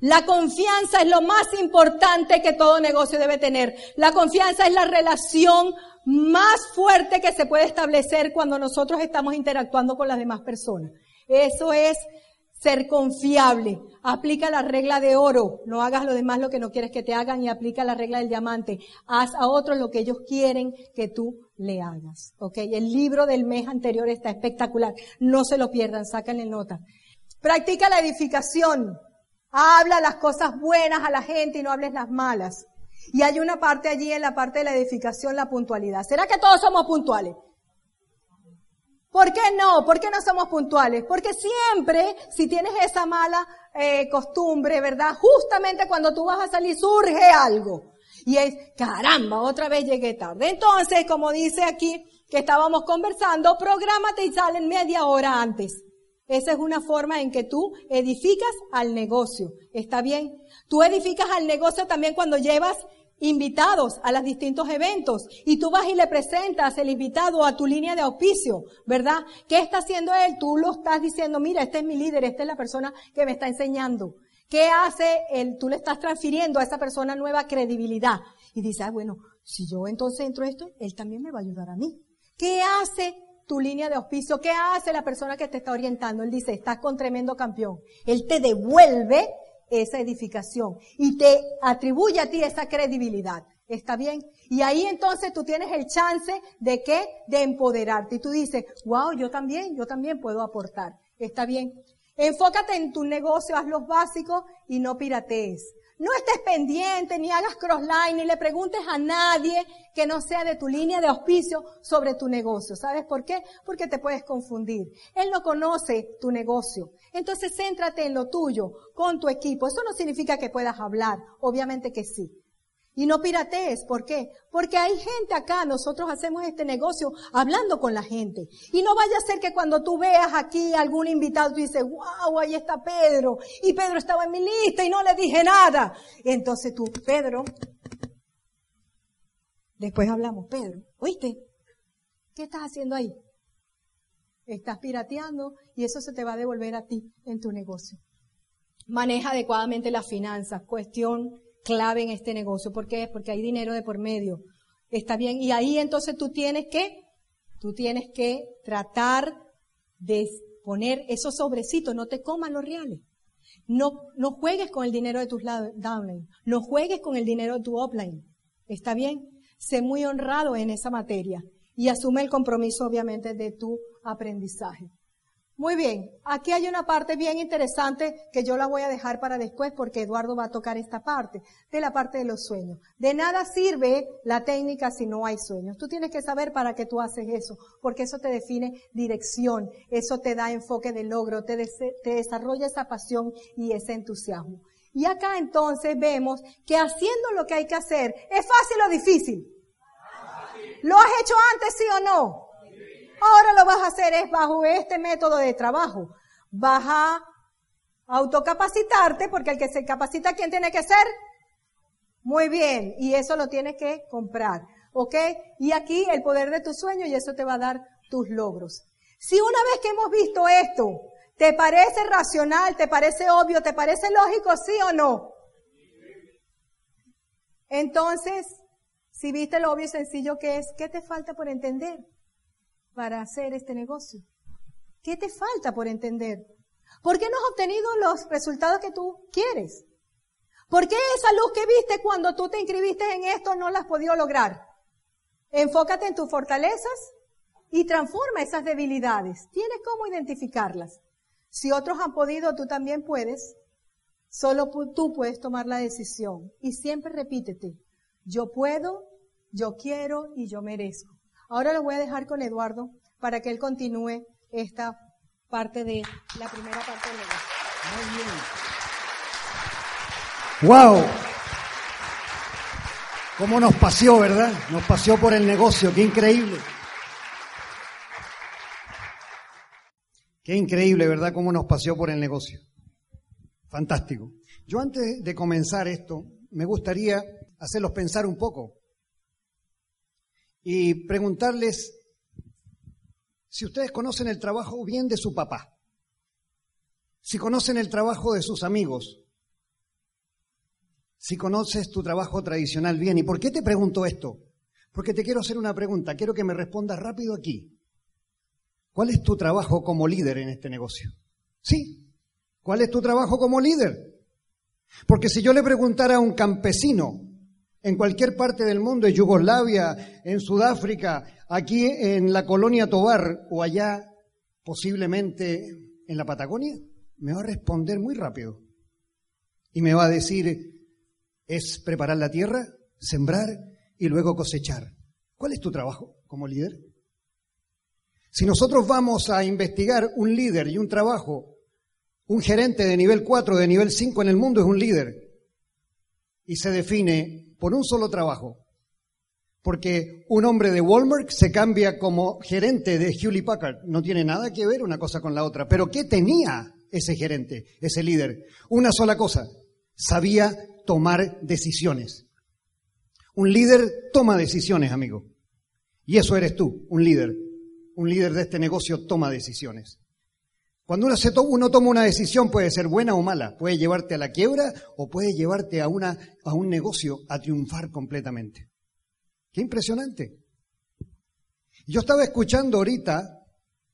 La confianza es lo más importante que todo negocio debe tener. La confianza es la relación más fuerte que se puede establecer cuando nosotros estamos interactuando con las demás personas. Eso es ser confiable. Aplica la regla de oro. No hagas lo demás lo que no quieres que te hagan y aplica la regla del diamante. Haz a otros lo que ellos quieren que tú le hagas. ¿Ok? El libro del mes anterior está espectacular. No se lo pierdan, sáquenle nota. Practica la edificación. Habla las cosas buenas a la gente y no hables las malas. Y hay una parte allí en la parte de la edificación, la puntualidad. ¿Será que todos somos puntuales? ¿Por qué no? ¿Por qué no somos puntuales? Porque siempre, si tienes esa mala eh, costumbre, ¿verdad? Justamente cuando tú vas a salir surge algo. Y es, caramba, otra vez llegué tarde. Entonces, como dice aquí, que estábamos conversando, prográmate y salen media hora antes. Esa es una forma en que tú edificas al negocio. ¿Está bien? Tú edificas al negocio también cuando llevas invitados a los distintos eventos y tú vas y le presentas el invitado a tu línea de auspicio, ¿verdad? ¿Qué está haciendo él? Tú lo estás diciendo, mira, este es mi líder, esta es la persona que me está enseñando. ¿Qué hace él? Tú le estás transfiriendo a esa persona nueva credibilidad. Y dice, ah, bueno, si yo entonces entro esto, él también me va a ayudar a mí. ¿Qué hace tu línea de auspicio? ¿Qué hace la persona que te está orientando? Él dice, estás con tremendo campeón. Él te devuelve esa edificación y te atribuye a ti esa credibilidad. ¿Está bien? Y ahí entonces tú tienes el chance de qué? De empoderarte. Y tú dices, wow, yo también, yo también puedo aportar. ¿Está bien? Enfócate en tu negocio, haz los básicos y no piratees. No estés pendiente, ni hagas crossline, ni le preguntes a nadie que no sea de tu línea de auspicio sobre tu negocio. ¿Sabes por qué? Porque te puedes confundir. Él no conoce tu negocio. Entonces céntrate en lo tuyo, con tu equipo. Eso no significa que puedas hablar. Obviamente que sí. Y no piratees, ¿por qué? Porque hay gente acá, nosotros hacemos este negocio hablando con la gente. Y no vaya a ser que cuando tú veas aquí algún invitado, tú dices, wow, ahí está Pedro. Y Pedro estaba en mi lista y no le dije nada. entonces tú, Pedro, después hablamos, Pedro, ¿oíste? ¿Qué estás haciendo ahí? Estás pirateando y eso se te va a devolver a ti en tu negocio. Maneja adecuadamente las finanzas, cuestión clave en este negocio. ¿Por qué? Porque hay dinero de por medio. Está bien. Y ahí entonces tú tienes que, tú tienes que tratar de poner esos sobrecitos, no te coman los reales. No, no juegues con el dinero de tus downline. No juegues con el dinero de tu upline. ¿Está bien? Sé muy honrado en esa materia y asume el compromiso, obviamente, de tu aprendizaje. Muy bien, aquí hay una parte bien interesante que yo la voy a dejar para después porque Eduardo va a tocar esta parte, de la parte de los sueños. De nada sirve la técnica si no hay sueños. Tú tienes que saber para qué tú haces eso, porque eso te define dirección, eso te da enfoque de logro, te, te desarrolla esa pasión y ese entusiasmo. Y acá entonces vemos que haciendo lo que hay que hacer, ¿es fácil o difícil? ¿Lo has hecho antes, sí o no? Ahora lo vas a hacer es bajo este método de trabajo. Vas a autocapacitarte porque el que se capacita, ¿quién tiene que ser? Muy bien. Y eso lo tienes que comprar. ¿Ok? Y aquí el poder de tu sueño y eso te va a dar tus logros. Si una vez que hemos visto esto, ¿te parece racional, te parece obvio, te parece lógico, sí o no? Entonces, si viste lo obvio y sencillo que es, ¿qué te falta por entender? Para hacer este negocio? ¿Qué te falta por entender? ¿Por qué no has obtenido los resultados que tú quieres? ¿Por qué esa luz que viste cuando tú te inscribiste en esto no la has podido lograr? Enfócate en tus fortalezas y transforma esas debilidades. Tienes cómo identificarlas. Si otros han podido, tú también puedes. Solo tú puedes tomar la decisión. Y siempre repítete, yo puedo, yo quiero y yo merezco. Ahora lo voy a dejar con Eduardo para que él continúe esta parte de la primera parte del negocio. Muy bien. ¡Wow! ¿Cómo nos paseó, verdad? Nos paseó por el negocio, qué increíble. Qué increíble, ¿verdad? Cómo nos paseó por el negocio. Fantástico. Yo antes de comenzar esto, me gustaría hacerlos pensar un poco y preguntarles si ustedes conocen el trabajo bien de su papá, si conocen el trabajo de sus amigos, si conoces tu trabajo tradicional bien. ¿Y por qué te pregunto esto? Porque te quiero hacer una pregunta, quiero que me respondas rápido aquí. ¿Cuál es tu trabajo como líder en este negocio? Sí, ¿cuál es tu trabajo como líder? Porque si yo le preguntara a un campesino, en cualquier parte del mundo, en Yugoslavia, en Sudáfrica, aquí en la colonia Tobar o allá posiblemente en la Patagonia, me va a responder muy rápido. Y me va a decir, es preparar la tierra, sembrar y luego cosechar. ¿Cuál es tu trabajo como líder? Si nosotros vamos a investigar un líder y un trabajo, un gerente de nivel 4, de nivel 5 en el mundo es un líder. Y se define por un solo trabajo. Porque un hombre de Walmart se cambia como gerente de Hewlett Packard. No tiene nada que ver una cosa con la otra. Pero ¿qué tenía ese gerente, ese líder? Una sola cosa. Sabía tomar decisiones. Un líder toma decisiones, amigo. Y eso eres tú, un líder. Un líder de este negocio toma decisiones. Cuando uno, se uno toma una decisión puede ser buena o mala, puede llevarte a la quiebra o puede llevarte a, una, a un negocio a triunfar completamente. Qué impresionante. Yo estaba escuchando ahorita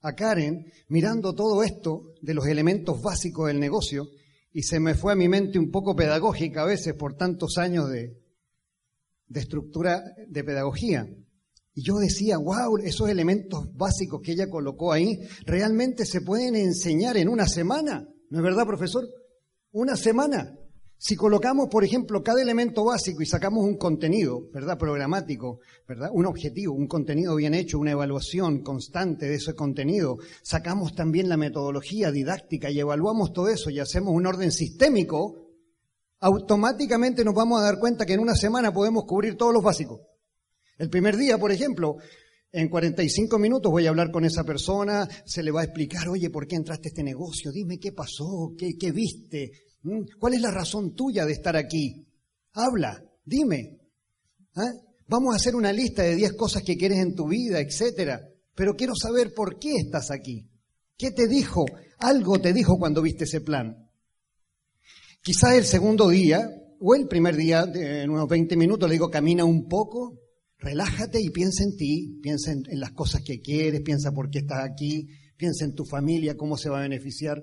a Karen mirando todo esto de los elementos básicos del negocio y se me fue a mi mente un poco pedagógica a veces por tantos años de, de estructura de pedagogía. Y yo decía, wow, esos elementos básicos que ella colocó ahí realmente se pueden enseñar en una semana. ¿No es verdad, profesor? Una semana. Si colocamos, por ejemplo, cada elemento básico y sacamos un contenido, ¿verdad? Programático, ¿verdad? Un objetivo, un contenido bien hecho, una evaluación constante de ese contenido, sacamos también la metodología didáctica y evaluamos todo eso y hacemos un orden sistémico, automáticamente nos vamos a dar cuenta que en una semana podemos cubrir todos los básicos. El primer día, por ejemplo, en 45 minutos voy a hablar con esa persona, se le va a explicar, oye, ¿por qué entraste a este negocio? Dime qué pasó, qué, viste, ¿Mm? cuál es la razón tuya de estar aquí. Habla, dime. ¿Ah? Vamos a hacer una lista de 10 cosas que quieres en tu vida, etcétera. Pero quiero saber por qué estás aquí. ¿Qué te dijo? Algo te dijo cuando viste ese plan. Quizás el segundo día, o el primer día, en unos 20 minutos, le digo, camina un poco, Relájate y piensa en ti, piensa en, las cosas que quieres, piensa por qué estás aquí, piensa en tu familia, cómo se va a beneficiar.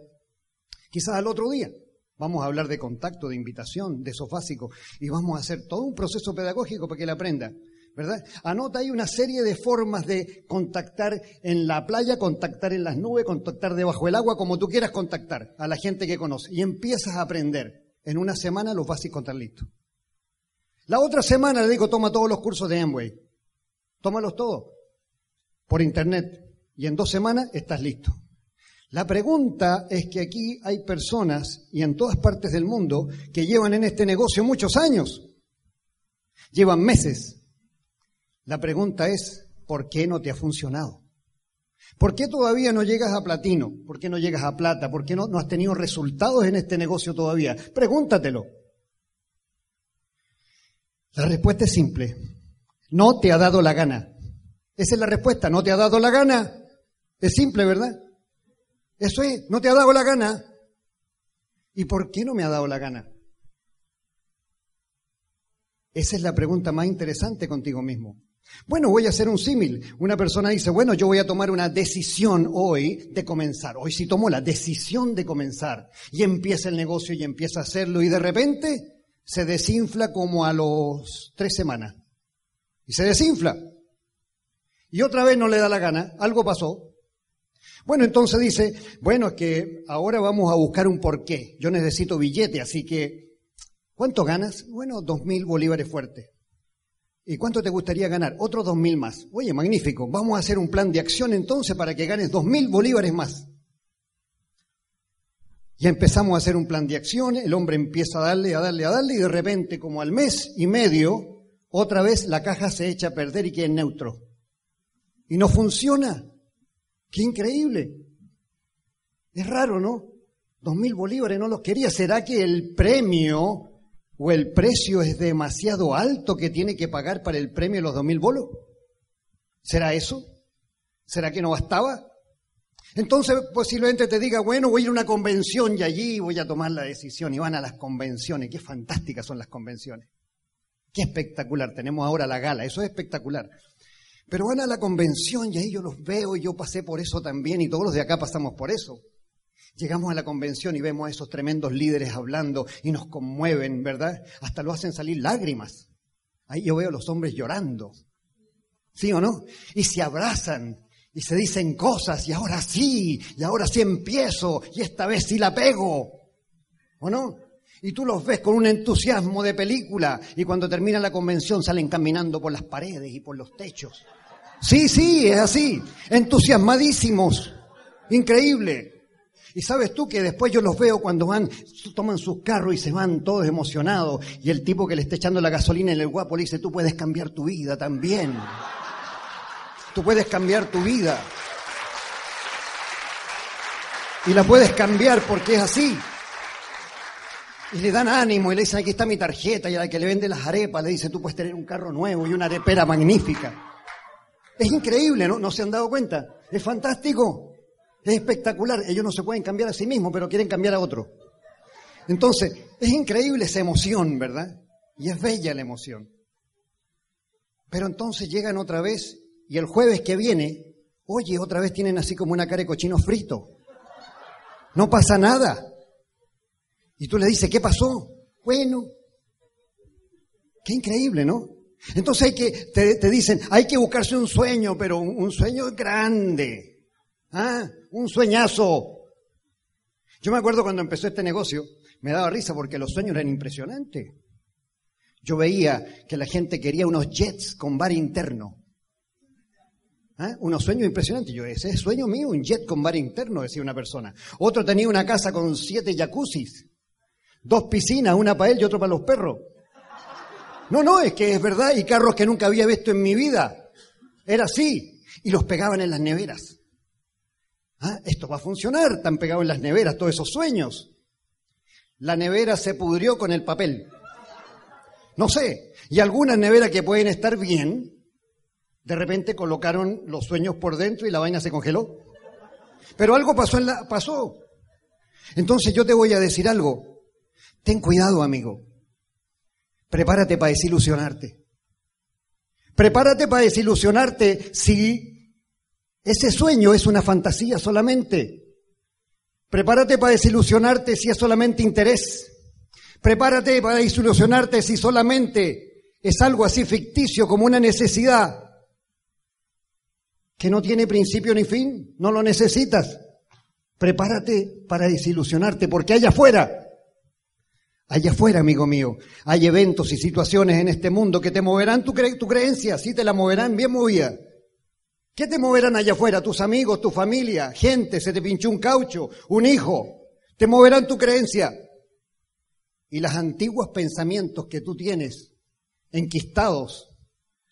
Quizás al otro día vamos a hablar de contacto, de invitación, de esos básicos, y vamos a hacer todo un proceso pedagógico para que él aprenda. ¿verdad? Anota ahí una serie de formas de contactar en la playa, contactar en las nubes, contactar debajo del agua, como tú quieras contactar a la gente que conoces. Y empiezas a aprender. En una semana los vas a listos. La otra semana le digo, toma todos los cursos de Amway. Tómalos todos. Por internet. Y en dos semanas estás listo. La pregunta es que aquí hay personas, y en todas partes del mundo, que llevan en este negocio muchos años. Llevan meses, la pregunta es, ¿por qué no te ha funcionado? ¿Por qué todavía no llegas a platino? ¿Por qué no llegas a plata? ¿Por qué no, no has tenido resultados en este negocio todavía? Pregúntatelo. La respuesta es simple. No te ha dado la gana. Esa es la respuesta. No te ha dado la gana. Es simple, ¿verdad? Eso es. No te ha dado la gana. ¿Y por qué no me ha dado la gana? Esa es la pregunta más interesante contigo mismo. Bueno, voy a hacer un símil. Una persona dice, bueno, yo voy a tomar una decisión hoy de comenzar. Hoy sí tomo la decisión de comenzar. Y empieza el negocio y empieza a hacerlo y de repente se desinfla como a los tres semanas. Y se desinfla. Y otra vez no le da la gana. Algo pasó. Bueno, entonces dice, bueno, es que ahora vamos a buscar un porqué. Yo necesito billete, así que, ¿cuánto ganas? Bueno, dos mil bolívares fuertes. ¿Y cuánto te gustaría ganar? Otros dos mil más. Oye, magnífico. Vamos a hacer un plan de acción entonces para que ganes dos mil bolívares más. Ya empezamos a hacer un plan de acción, el hombre empieza a darle, a darle, a darle, y de repente, como al mes y medio, otra vez la caja se echa a perder y queda en neutro. Y no funciona. ¡Qué increíble! Es raro, ¿no? Dos mil bolívares no los quería. ¿Será que el premio ¿O el precio es demasiado alto que tiene que pagar para el premio los dos mil bolos? ¿Será eso? ¿Será que no bastaba? Entonces posiblemente te diga, bueno, voy a ir a una convención y allí voy a tomar la decisión. Y van a las convenciones. Qué fantásticas son las convenciones. Qué espectacular. Tenemos ahora la gala. Eso es espectacular. Pero van a la convención y ahí yo los veo y yo pasé por eso también y todos los de acá pasamos por eso. Llegamos a la convención y vemos a esos tremendos líderes hablando y nos conmueven, ¿verdad? Hasta lo hacen salir lágrimas. Ahí yo veo a los hombres llorando. ¿Sí o no? Y se abrazan y se dicen cosas y ahora sí, y ahora sí empiezo y esta vez sí la pego. ¿O no? Y tú los ves con un entusiasmo de película y cuando termina la convención salen caminando por las paredes y por los techos. Sí, sí, es así. Entusiasmadísimos. Increíble. Y sabes tú que después yo los veo cuando van, toman sus carros y se van todos emocionados. Y el tipo que le está echando la gasolina en el guapo le dice, tú puedes cambiar tu vida también. Tú puedes cambiar tu vida. Y la puedes cambiar porque es así. Y le dan ánimo y le dicen, aquí está mi tarjeta. Y a la que le vende las arepas le dice, tú puedes tener un carro nuevo y una arepera magnífica. Es increíble, ¿no? ¿No se han dado cuenta? Es fantástico. Es espectacular. Ellos no se pueden cambiar a sí mismos, pero quieren cambiar a otro. Entonces, es increíble esa emoción, ¿verdad? Y es bella la emoción. Pero entonces llegan otra vez y el jueves que viene, oye, otra vez tienen así como una cara de cochino frito. No pasa nada. Y tú le dices, ¿qué pasó? Bueno, qué increíble, ¿no? Entonces hay que, te, dicen, hay que buscarse un sueño, pero un, un sueño grande. Ah, un sueñazo. Yo me acuerdo cuando empezó este negocio, me daba risa porque los sueños eran impresionantes. Yo veía que la gente quería unos jets con bar interno. ¿Ah? Unos sueños impresionantes. Yo, ese es sueño mío, un jet con bar interno, decía una persona. Otro tenía una casa con siete jacuzzis, dos piscinas, una para él y otra para los perros. No, no, es que es verdad, y carros que nunca había visto en mi vida. Era así. Y los pegaban en las neveras. Ah, esto va a funcionar, están pegados en las neveras todos esos sueños. La nevera se pudrió con el papel. No sé. Y algunas neveras que pueden estar bien, de repente colocaron los sueños por dentro y la vaina se congeló. Pero algo pasó en la, pasó. Entonces yo te voy a decir algo. Ten cuidado, amigo. Prepárate para desilusionarte. Prepárate para desilusionarte si ese sueño es una fantasía solamente. Prepárate para desilusionarte si es solamente interés. Prepárate para desilusionarte si solamente es algo así ficticio como una necesidad que no tiene principio ni fin, no lo necesitas. Prepárate para desilusionarte, porque allá afuera, allá afuera, amigo mío, hay eventos y situaciones en este mundo que te moverán tu, tu creencia, sí te la moverán bien movida. ¿Qué te moverán allá afuera? Tus amigos, tu familia, gente, se te pinchó un caucho, un hijo, te moverán tu creencia. Y los antiguos pensamientos que tú tienes enquistados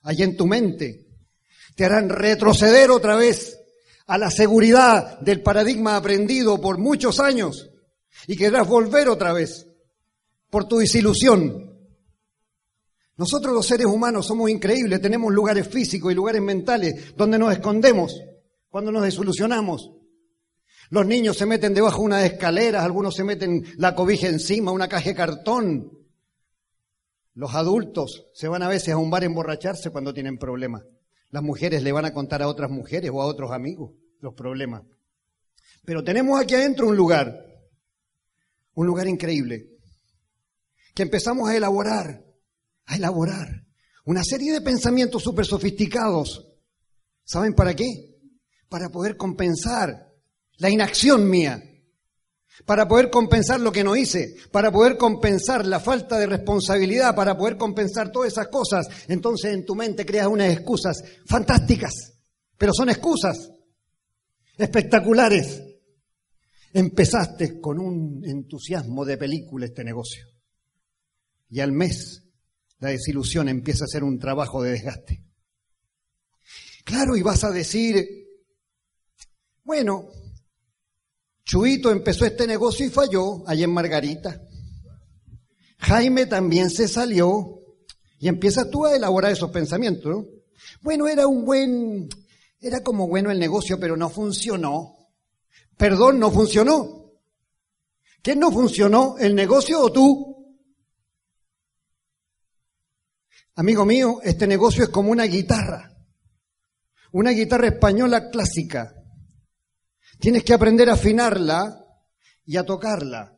allá en tu mente te harán retroceder otra vez a la seguridad del paradigma aprendido por muchos años y querrás volver otra vez por tu desilusión. Nosotros los seres humanos somos increíbles, tenemos lugares físicos y lugares mentales donde nos escondemos cuando nos desilusionamos. Los niños se meten debajo de unas escaleras, algunos se meten la cobija encima, una caja de cartón. Los adultos se van a veces a un bar a emborracharse cuando tienen problemas. Las mujeres le van a contar a otras mujeres o a otros amigos los problemas. Pero tenemos aquí adentro un lugar, un lugar increíble, que empezamos a elaborar, a elaborar una serie de pensamientos súper sofisticados. ¿Saben para qué? Para poder compensar la inacción mía, para poder compensar lo que no hice, para poder compensar la falta de responsabilidad, para poder compensar todas esas cosas. Entonces en tu mente creas unas excusas fantásticas, pero son excusas espectaculares. Empezaste con un entusiasmo de película este negocio y al mes la desilusión empieza a ser un trabajo de desgaste. Claro, y vas a decir, bueno, Chuito empezó este negocio y falló allá en Margarita. Jaime también se salió y empiezas tú a elaborar esos pensamientos, ¿no? Bueno, era un buen, era como bueno el negocio, pero no funcionó. Perdón, no funcionó. ¿Qué no funcionó? ¿El negocio o tú? Amigo mío, este negocio es como una guitarra. Una guitarra española clásica. Tienes que aprender a afinarla y a tocarla.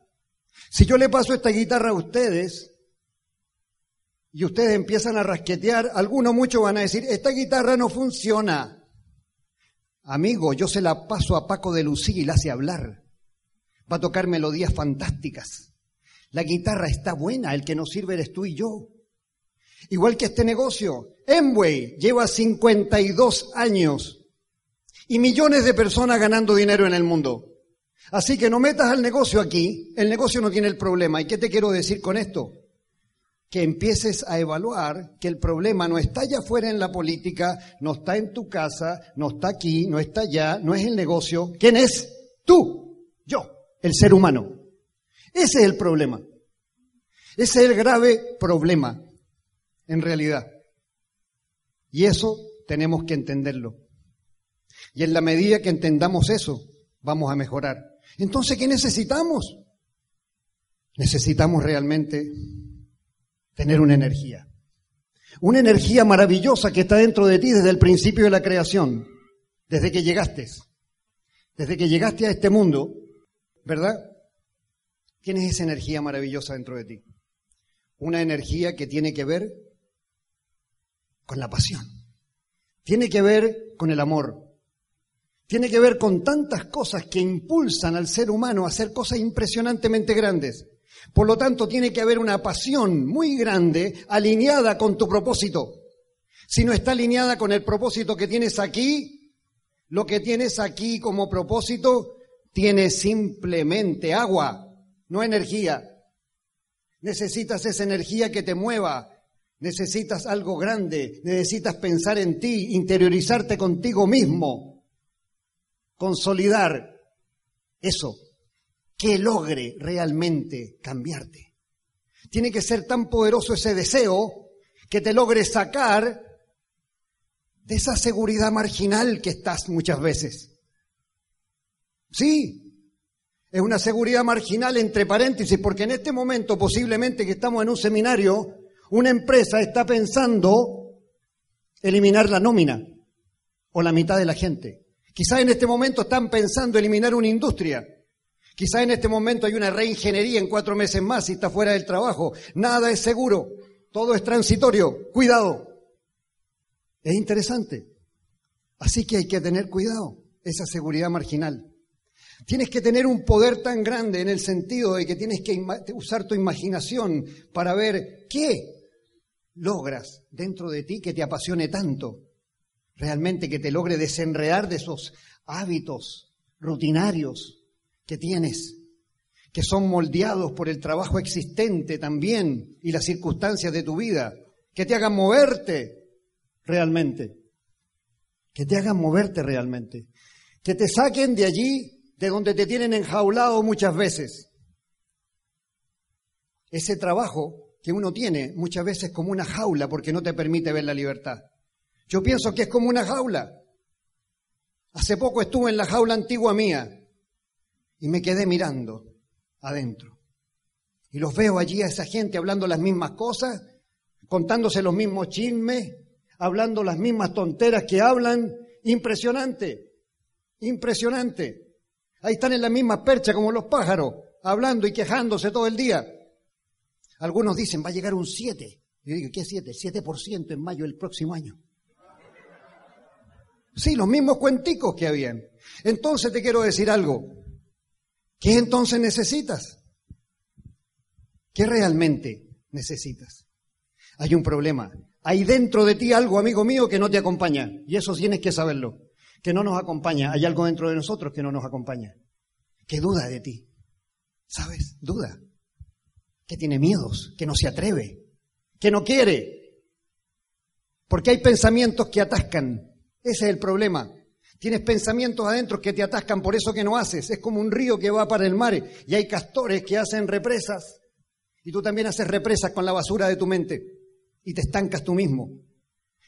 Si yo le paso esta guitarra a ustedes y ustedes empiezan a rasquetear, algunos muchos van a decir, esta guitarra no funciona. Amigo, yo se la paso a Paco de Lucía y la hace hablar. Va a tocar melodías fantásticas. La guitarra está buena, el que nos sirve eres tú y yo. Igual que este negocio. Emway lleva 52 años y millones de personas ganando dinero en el mundo. Así que no metas al negocio aquí, el negocio no tiene el problema. ¿Y qué te quiero decir con esto? Que empieces a evaluar que el problema no está allá afuera en la política, no está en tu casa, no está aquí, no está allá, no es el negocio. ¿Quién es? Tú, yo, el ser humano. Ese es el problema. Ese es el grave problema, en realidad. Y eso tenemos que entenderlo. Y en la medida que entendamos eso, vamos a mejorar. Entonces, ¿qué necesitamos? Necesitamos realmente tener una energía. Una energía maravillosa que está dentro de ti desde el principio de la creación, desde que llegaste. Desde que llegaste a este mundo, ¿verdad? Tienes esa energía maravillosa dentro de ti. Una energía que tiene que ver con la pasión. Tiene que ver con el amor. Tiene que ver con tantas cosas que impulsan al ser humano a hacer cosas impresionantemente grandes. Por lo tanto, tiene que haber una pasión muy grande alineada con tu propósito. Si no está alineada con el propósito que tienes aquí, lo que tienes aquí como propósito tiene simplemente agua, no energía. Necesitas esa energía que te mueva, necesitas algo grande, necesitas pensar en ti, interiorizarte contigo mismo consolidar eso que logre realmente cambiarte. Tiene que ser tan poderoso ese deseo que te logre sacar de esa seguridad marginal que estás muchas veces. Sí, es una seguridad marginal entre paréntesis, porque en este momento posiblemente que estamos en un seminario, una empresa está pensando eliminar la nómina o la mitad de la gente. Quizá en este momento están pensando eliminar una industria. Quizá en este momento hay una reingeniería en cuatro meses más y está fuera del trabajo. Nada es seguro. todo es transitorio, cuidado. Es interesante. Así que hay que tener cuidado, esa seguridad marginal. Tienes que tener un poder tan grande en el sentido de que tienes que usar tu imaginación para ver qué logras dentro de ti que te apasione tanto, realmente que te logre desenredar de esos hábitos rutinarios que tienes, que son moldeados por el trabajo existente también y las circunstancias de tu vida, que te hagan moverte realmente, que te hagan moverte realmente, que te saquen de allí, de donde te tienen enjaulado muchas veces. Ese trabajo que uno tiene muchas veces como una jaula porque no te permite ver la libertad. Yo pienso que es como una jaula. Hace poco estuve en la jaula antigua mía y me quedé mirando adentro. Y los veo allí a esa gente hablando las mismas cosas, contándose los mismos chismes, hablando las mismas tonteras que hablan. Impresionante, impresionante. Ahí están en la misma percha como los pájaros, hablando y quejándose todo el día. Algunos dicen, va a llegar un 7. Yo digo, ¿qué 7? 7% en mayo del próximo año. Sí, los mismos cuenticos que habían. Entonces te quiero decir algo. ¿Qué entonces necesitas? ¿Qué realmente necesitas? Hay un problema. Hay dentro de ti algo, amigo mío, que no te acompaña. Y eso tienes que saberlo. Que no nos acompaña. Hay algo dentro de nosotros que no nos acompaña. Que duda de ti. ¿Sabes? Duda. Que tiene miedos. Que no se atreve. Que no quiere. Porque hay pensamientos que atascan. Ese es el problema. Tienes pensamientos adentro que te atascan por eso que no haces. Es como un río que va para el mar y hay castores que hacen represas. Y tú también haces represas con la basura de tu mente y te estancas tú mismo.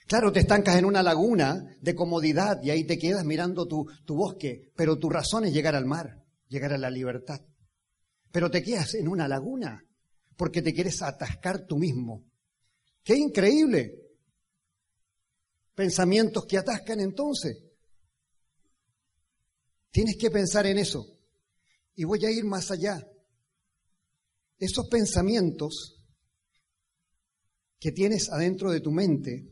Claro, te estancas en una laguna de comodidad y ahí te quedas mirando tu, tu bosque, pero tu razón es llegar al mar, llegar a la libertad. Pero te quedas en una laguna porque te quieres atascar tú mismo. ¡Qué increíble! Pensamientos que atascan entonces. Tienes que pensar en eso. Y voy a ir más allá. Esos pensamientos que tienes adentro de tu mente,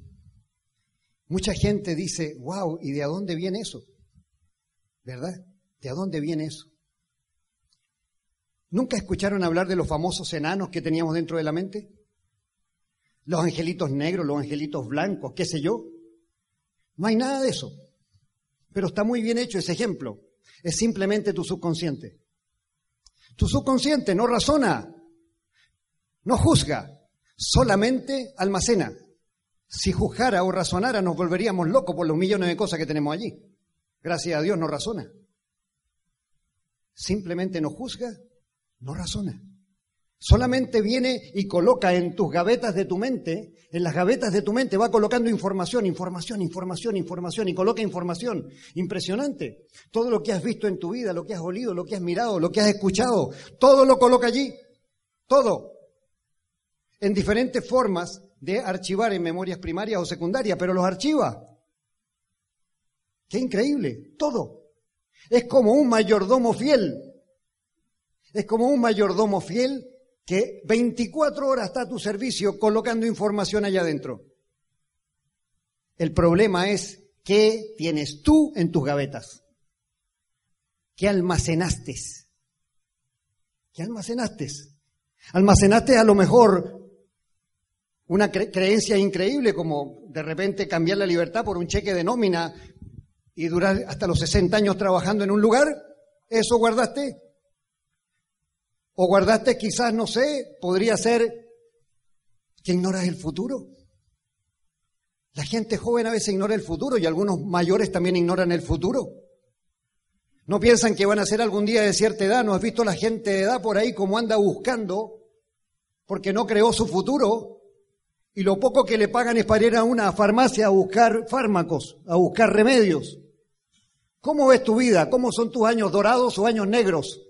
mucha gente dice, wow, ¿y de dónde viene eso? ¿Verdad? ¿De dónde viene eso? ¿Nunca escucharon hablar de los famosos enanos que teníamos dentro de la mente? Los angelitos negros, los angelitos blancos, qué sé yo. No hay nada de eso. Pero está muy bien hecho ese ejemplo es simplemente tu subconsciente. Tu subconsciente no razona, no juzga, solamente almacena. Si juzgara o razonara nos volveríamos locos por los millones de cosas que tenemos allí. Gracias a Dios no razona. Simplemente no juzga, no razona. Solamente viene y coloca en tus gavetas de tu mente, en las gavetas de tu mente va colocando información, información, información, información y coloca información. Impresionante. Todo lo que has visto en tu vida, lo que has olido, lo que has mirado, lo que has escuchado, todo lo coloca allí. Todo. En diferentes formas de archivar en memorias primarias o secundarias, pero los archiva. Qué increíble. Todo. Es como un mayordomo fiel. Es como un mayordomo fiel que 24 horas está a tu servicio colocando información allá adentro. El problema es qué tienes tú en tus gavetas. ¿Qué almacenaste? ¿Qué almacenaste? Almacenaste a lo mejor una creencia increíble como de repente cambiar la libertad por un cheque de nómina y durar hasta los 60 años trabajando en un lugar. ¿Eso guardaste? O guardaste quizás, no sé, podría ser que ignoras el futuro. La gente joven a veces ignora el futuro y algunos mayores también ignoran el futuro. No piensan que van a ser algún día de cierta edad. ¿No has visto la gente de edad por ahí como anda buscando porque no creó su futuro? Y lo poco que le pagan es para ir a una farmacia a buscar fármacos, a buscar remedios. ¿Cómo ves tu vida? ¿Cómo son tus años dorados o años negros?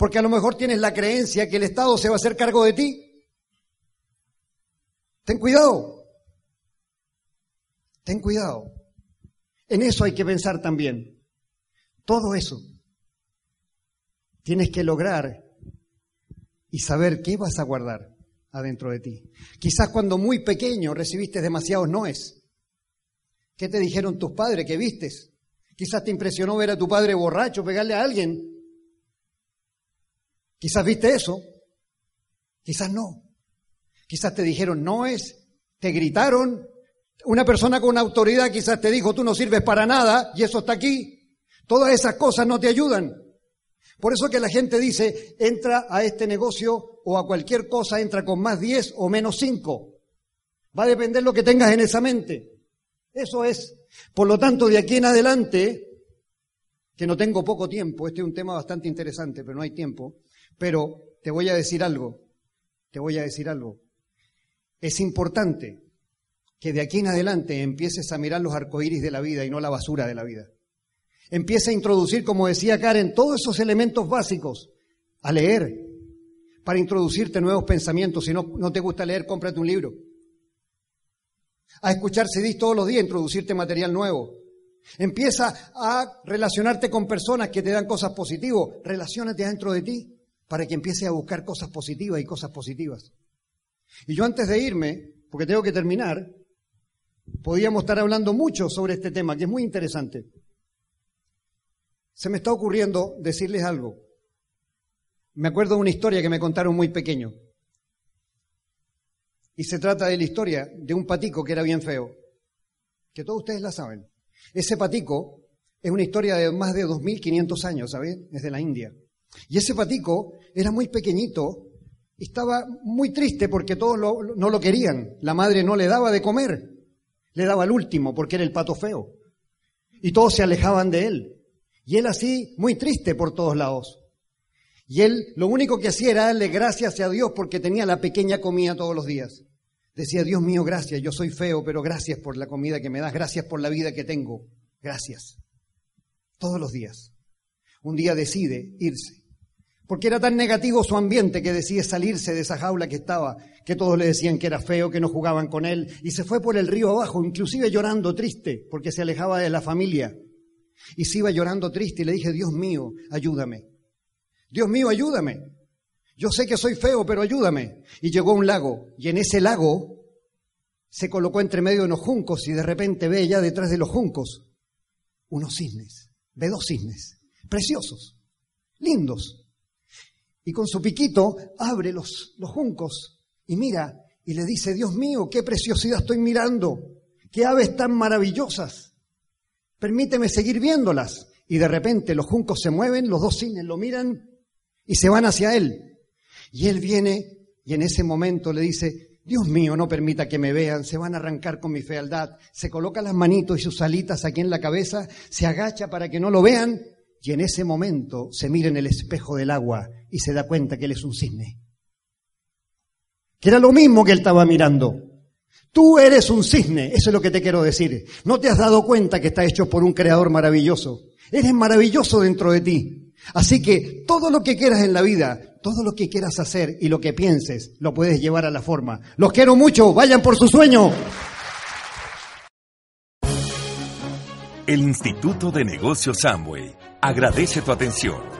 Porque a lo mejor tienes la creencia que el Estado se va a hacer cargo de ti. Ten cuidado. Ten cuidado. En eso hay que pensar también. Todo eso tienes que lograr y saber qué vas a guardar. adentro de ti. Quizás cuando muy pequeño recibiste demasiados noes. ¿Qué te dijeron tus padres que vistes? Quizás te impresionó ver a tu padre borracho pegarle a alguien. Quizás viste eso. Quizás no. Quizás te dijeron no es, te gritaron. Una persona con autoridad quizás te dijo tú no sirves para nada y eso está aquí. Todas esas cosas no te ayudan. Por eso que la gente dice, entra a este negocio o a cualquier cosa, entra con más 10 o menos 5. Va a depender lo que tengas en esa mente. Eso es. Por lo tanto, de aquí en adelante, que no tengo poco tiempo, este es un tema bastante interesante, pero no hay tiempo, pero te voy a decir algo, te voy a decir algo. Es importante que de aquí en adelante empieces a mirar los arcoíris de la vida y no la basura de la vida. Empieza a introducir, como decía Karen, todos esos elementos básicos, a leer, para introducirte nuevos pensamientos. Si no, no te gusta leer, cómprate un libro. A escuchar CDs todos los días, introducirte material nuevo. Empieza a relacionarte con personas que te dan cosas positivas. Relaciónate dentro de ti para que empieces a buscar cosas positivas y cosas positivas. Y yo antes de irme, porque tengo que terminar, podíamos estar hablando mucho sobre este tema, que es muy interesante. Se me está ocurriendo decirles algo. Me acuerdo de una historia que me contaron muy pequeño. Y se trata de la historia de un patico que era bien feo, que todos ustedes la saben. Ese patico es una historia de más de 2.500 años, ¿saben? Es de la India. Y ese patico era muy pequeñito, estaba muy triste porque todos no lo querían. La madre no le daba de comer, le daba al último porque era el pato feo. Y todos se alejaban de él. Y él así, muy triste por todos lados. Y él lo único que hacía era darle gracias a Dios porque tenía la pequeña comida todos los días. Decía, Dios mío, gracias, yo soy feo, pero gracias por la comida que me das, gracias por la vida que tengo, gracias. Todos los días. Un día decide irse. Porque era tan negativo su ambiente que decide salirse de esa jaula que estaba, que todos le decían que era feo, que no jugaban con él, y se fue por el río abajo, inclusive llorando triste, porque se alejaba de la familia. Y se iba llorando triste y le dije, Dios mío, ayúdame. Dios mío, ayúdame. Yo sé que soy feo, pero ayúdame. Y llegó a un lago, y en ese lago se colocó entre medio de unos juncos y de repente ve ya detrás de los juncos unos cisnes. Ve dos cisnes, preciosos, lindos. Y con su piquito abre los, los juncos y mira y le dice, Dios mío, qué preciosidad estoy mirando, qué aves tan maravillosas permíteme seguir viéndolas. Y de repente los juncos se mueven, los dos cines lo miran y se van hacia él. Y él viene y en ese momento le dice, Dios mío, no permita que me vean, se van a arrancar con mi fealdad. Se coloca las manitos y sus alitas aquí en la cabeza, se agacha para que no lo vean y en ese momento se mira en el espejo del agua y se da cuenta que él es un cisne. Que era lo mismo que él estaba mirando. Tú eres un cisne, eso es lo que te quiero decir. No te has dado cuenta que está hecho por un creador maravilloso. Eres maravilloso dentro de ti. Así que todo lo que quieras en la vida, todo lo que quieras hacer y lo que pienses, lo puedes llevar a la forma. Los quiero mucho, vayan por su sueño. El Instituto de Negocios Amway agradece tu atención.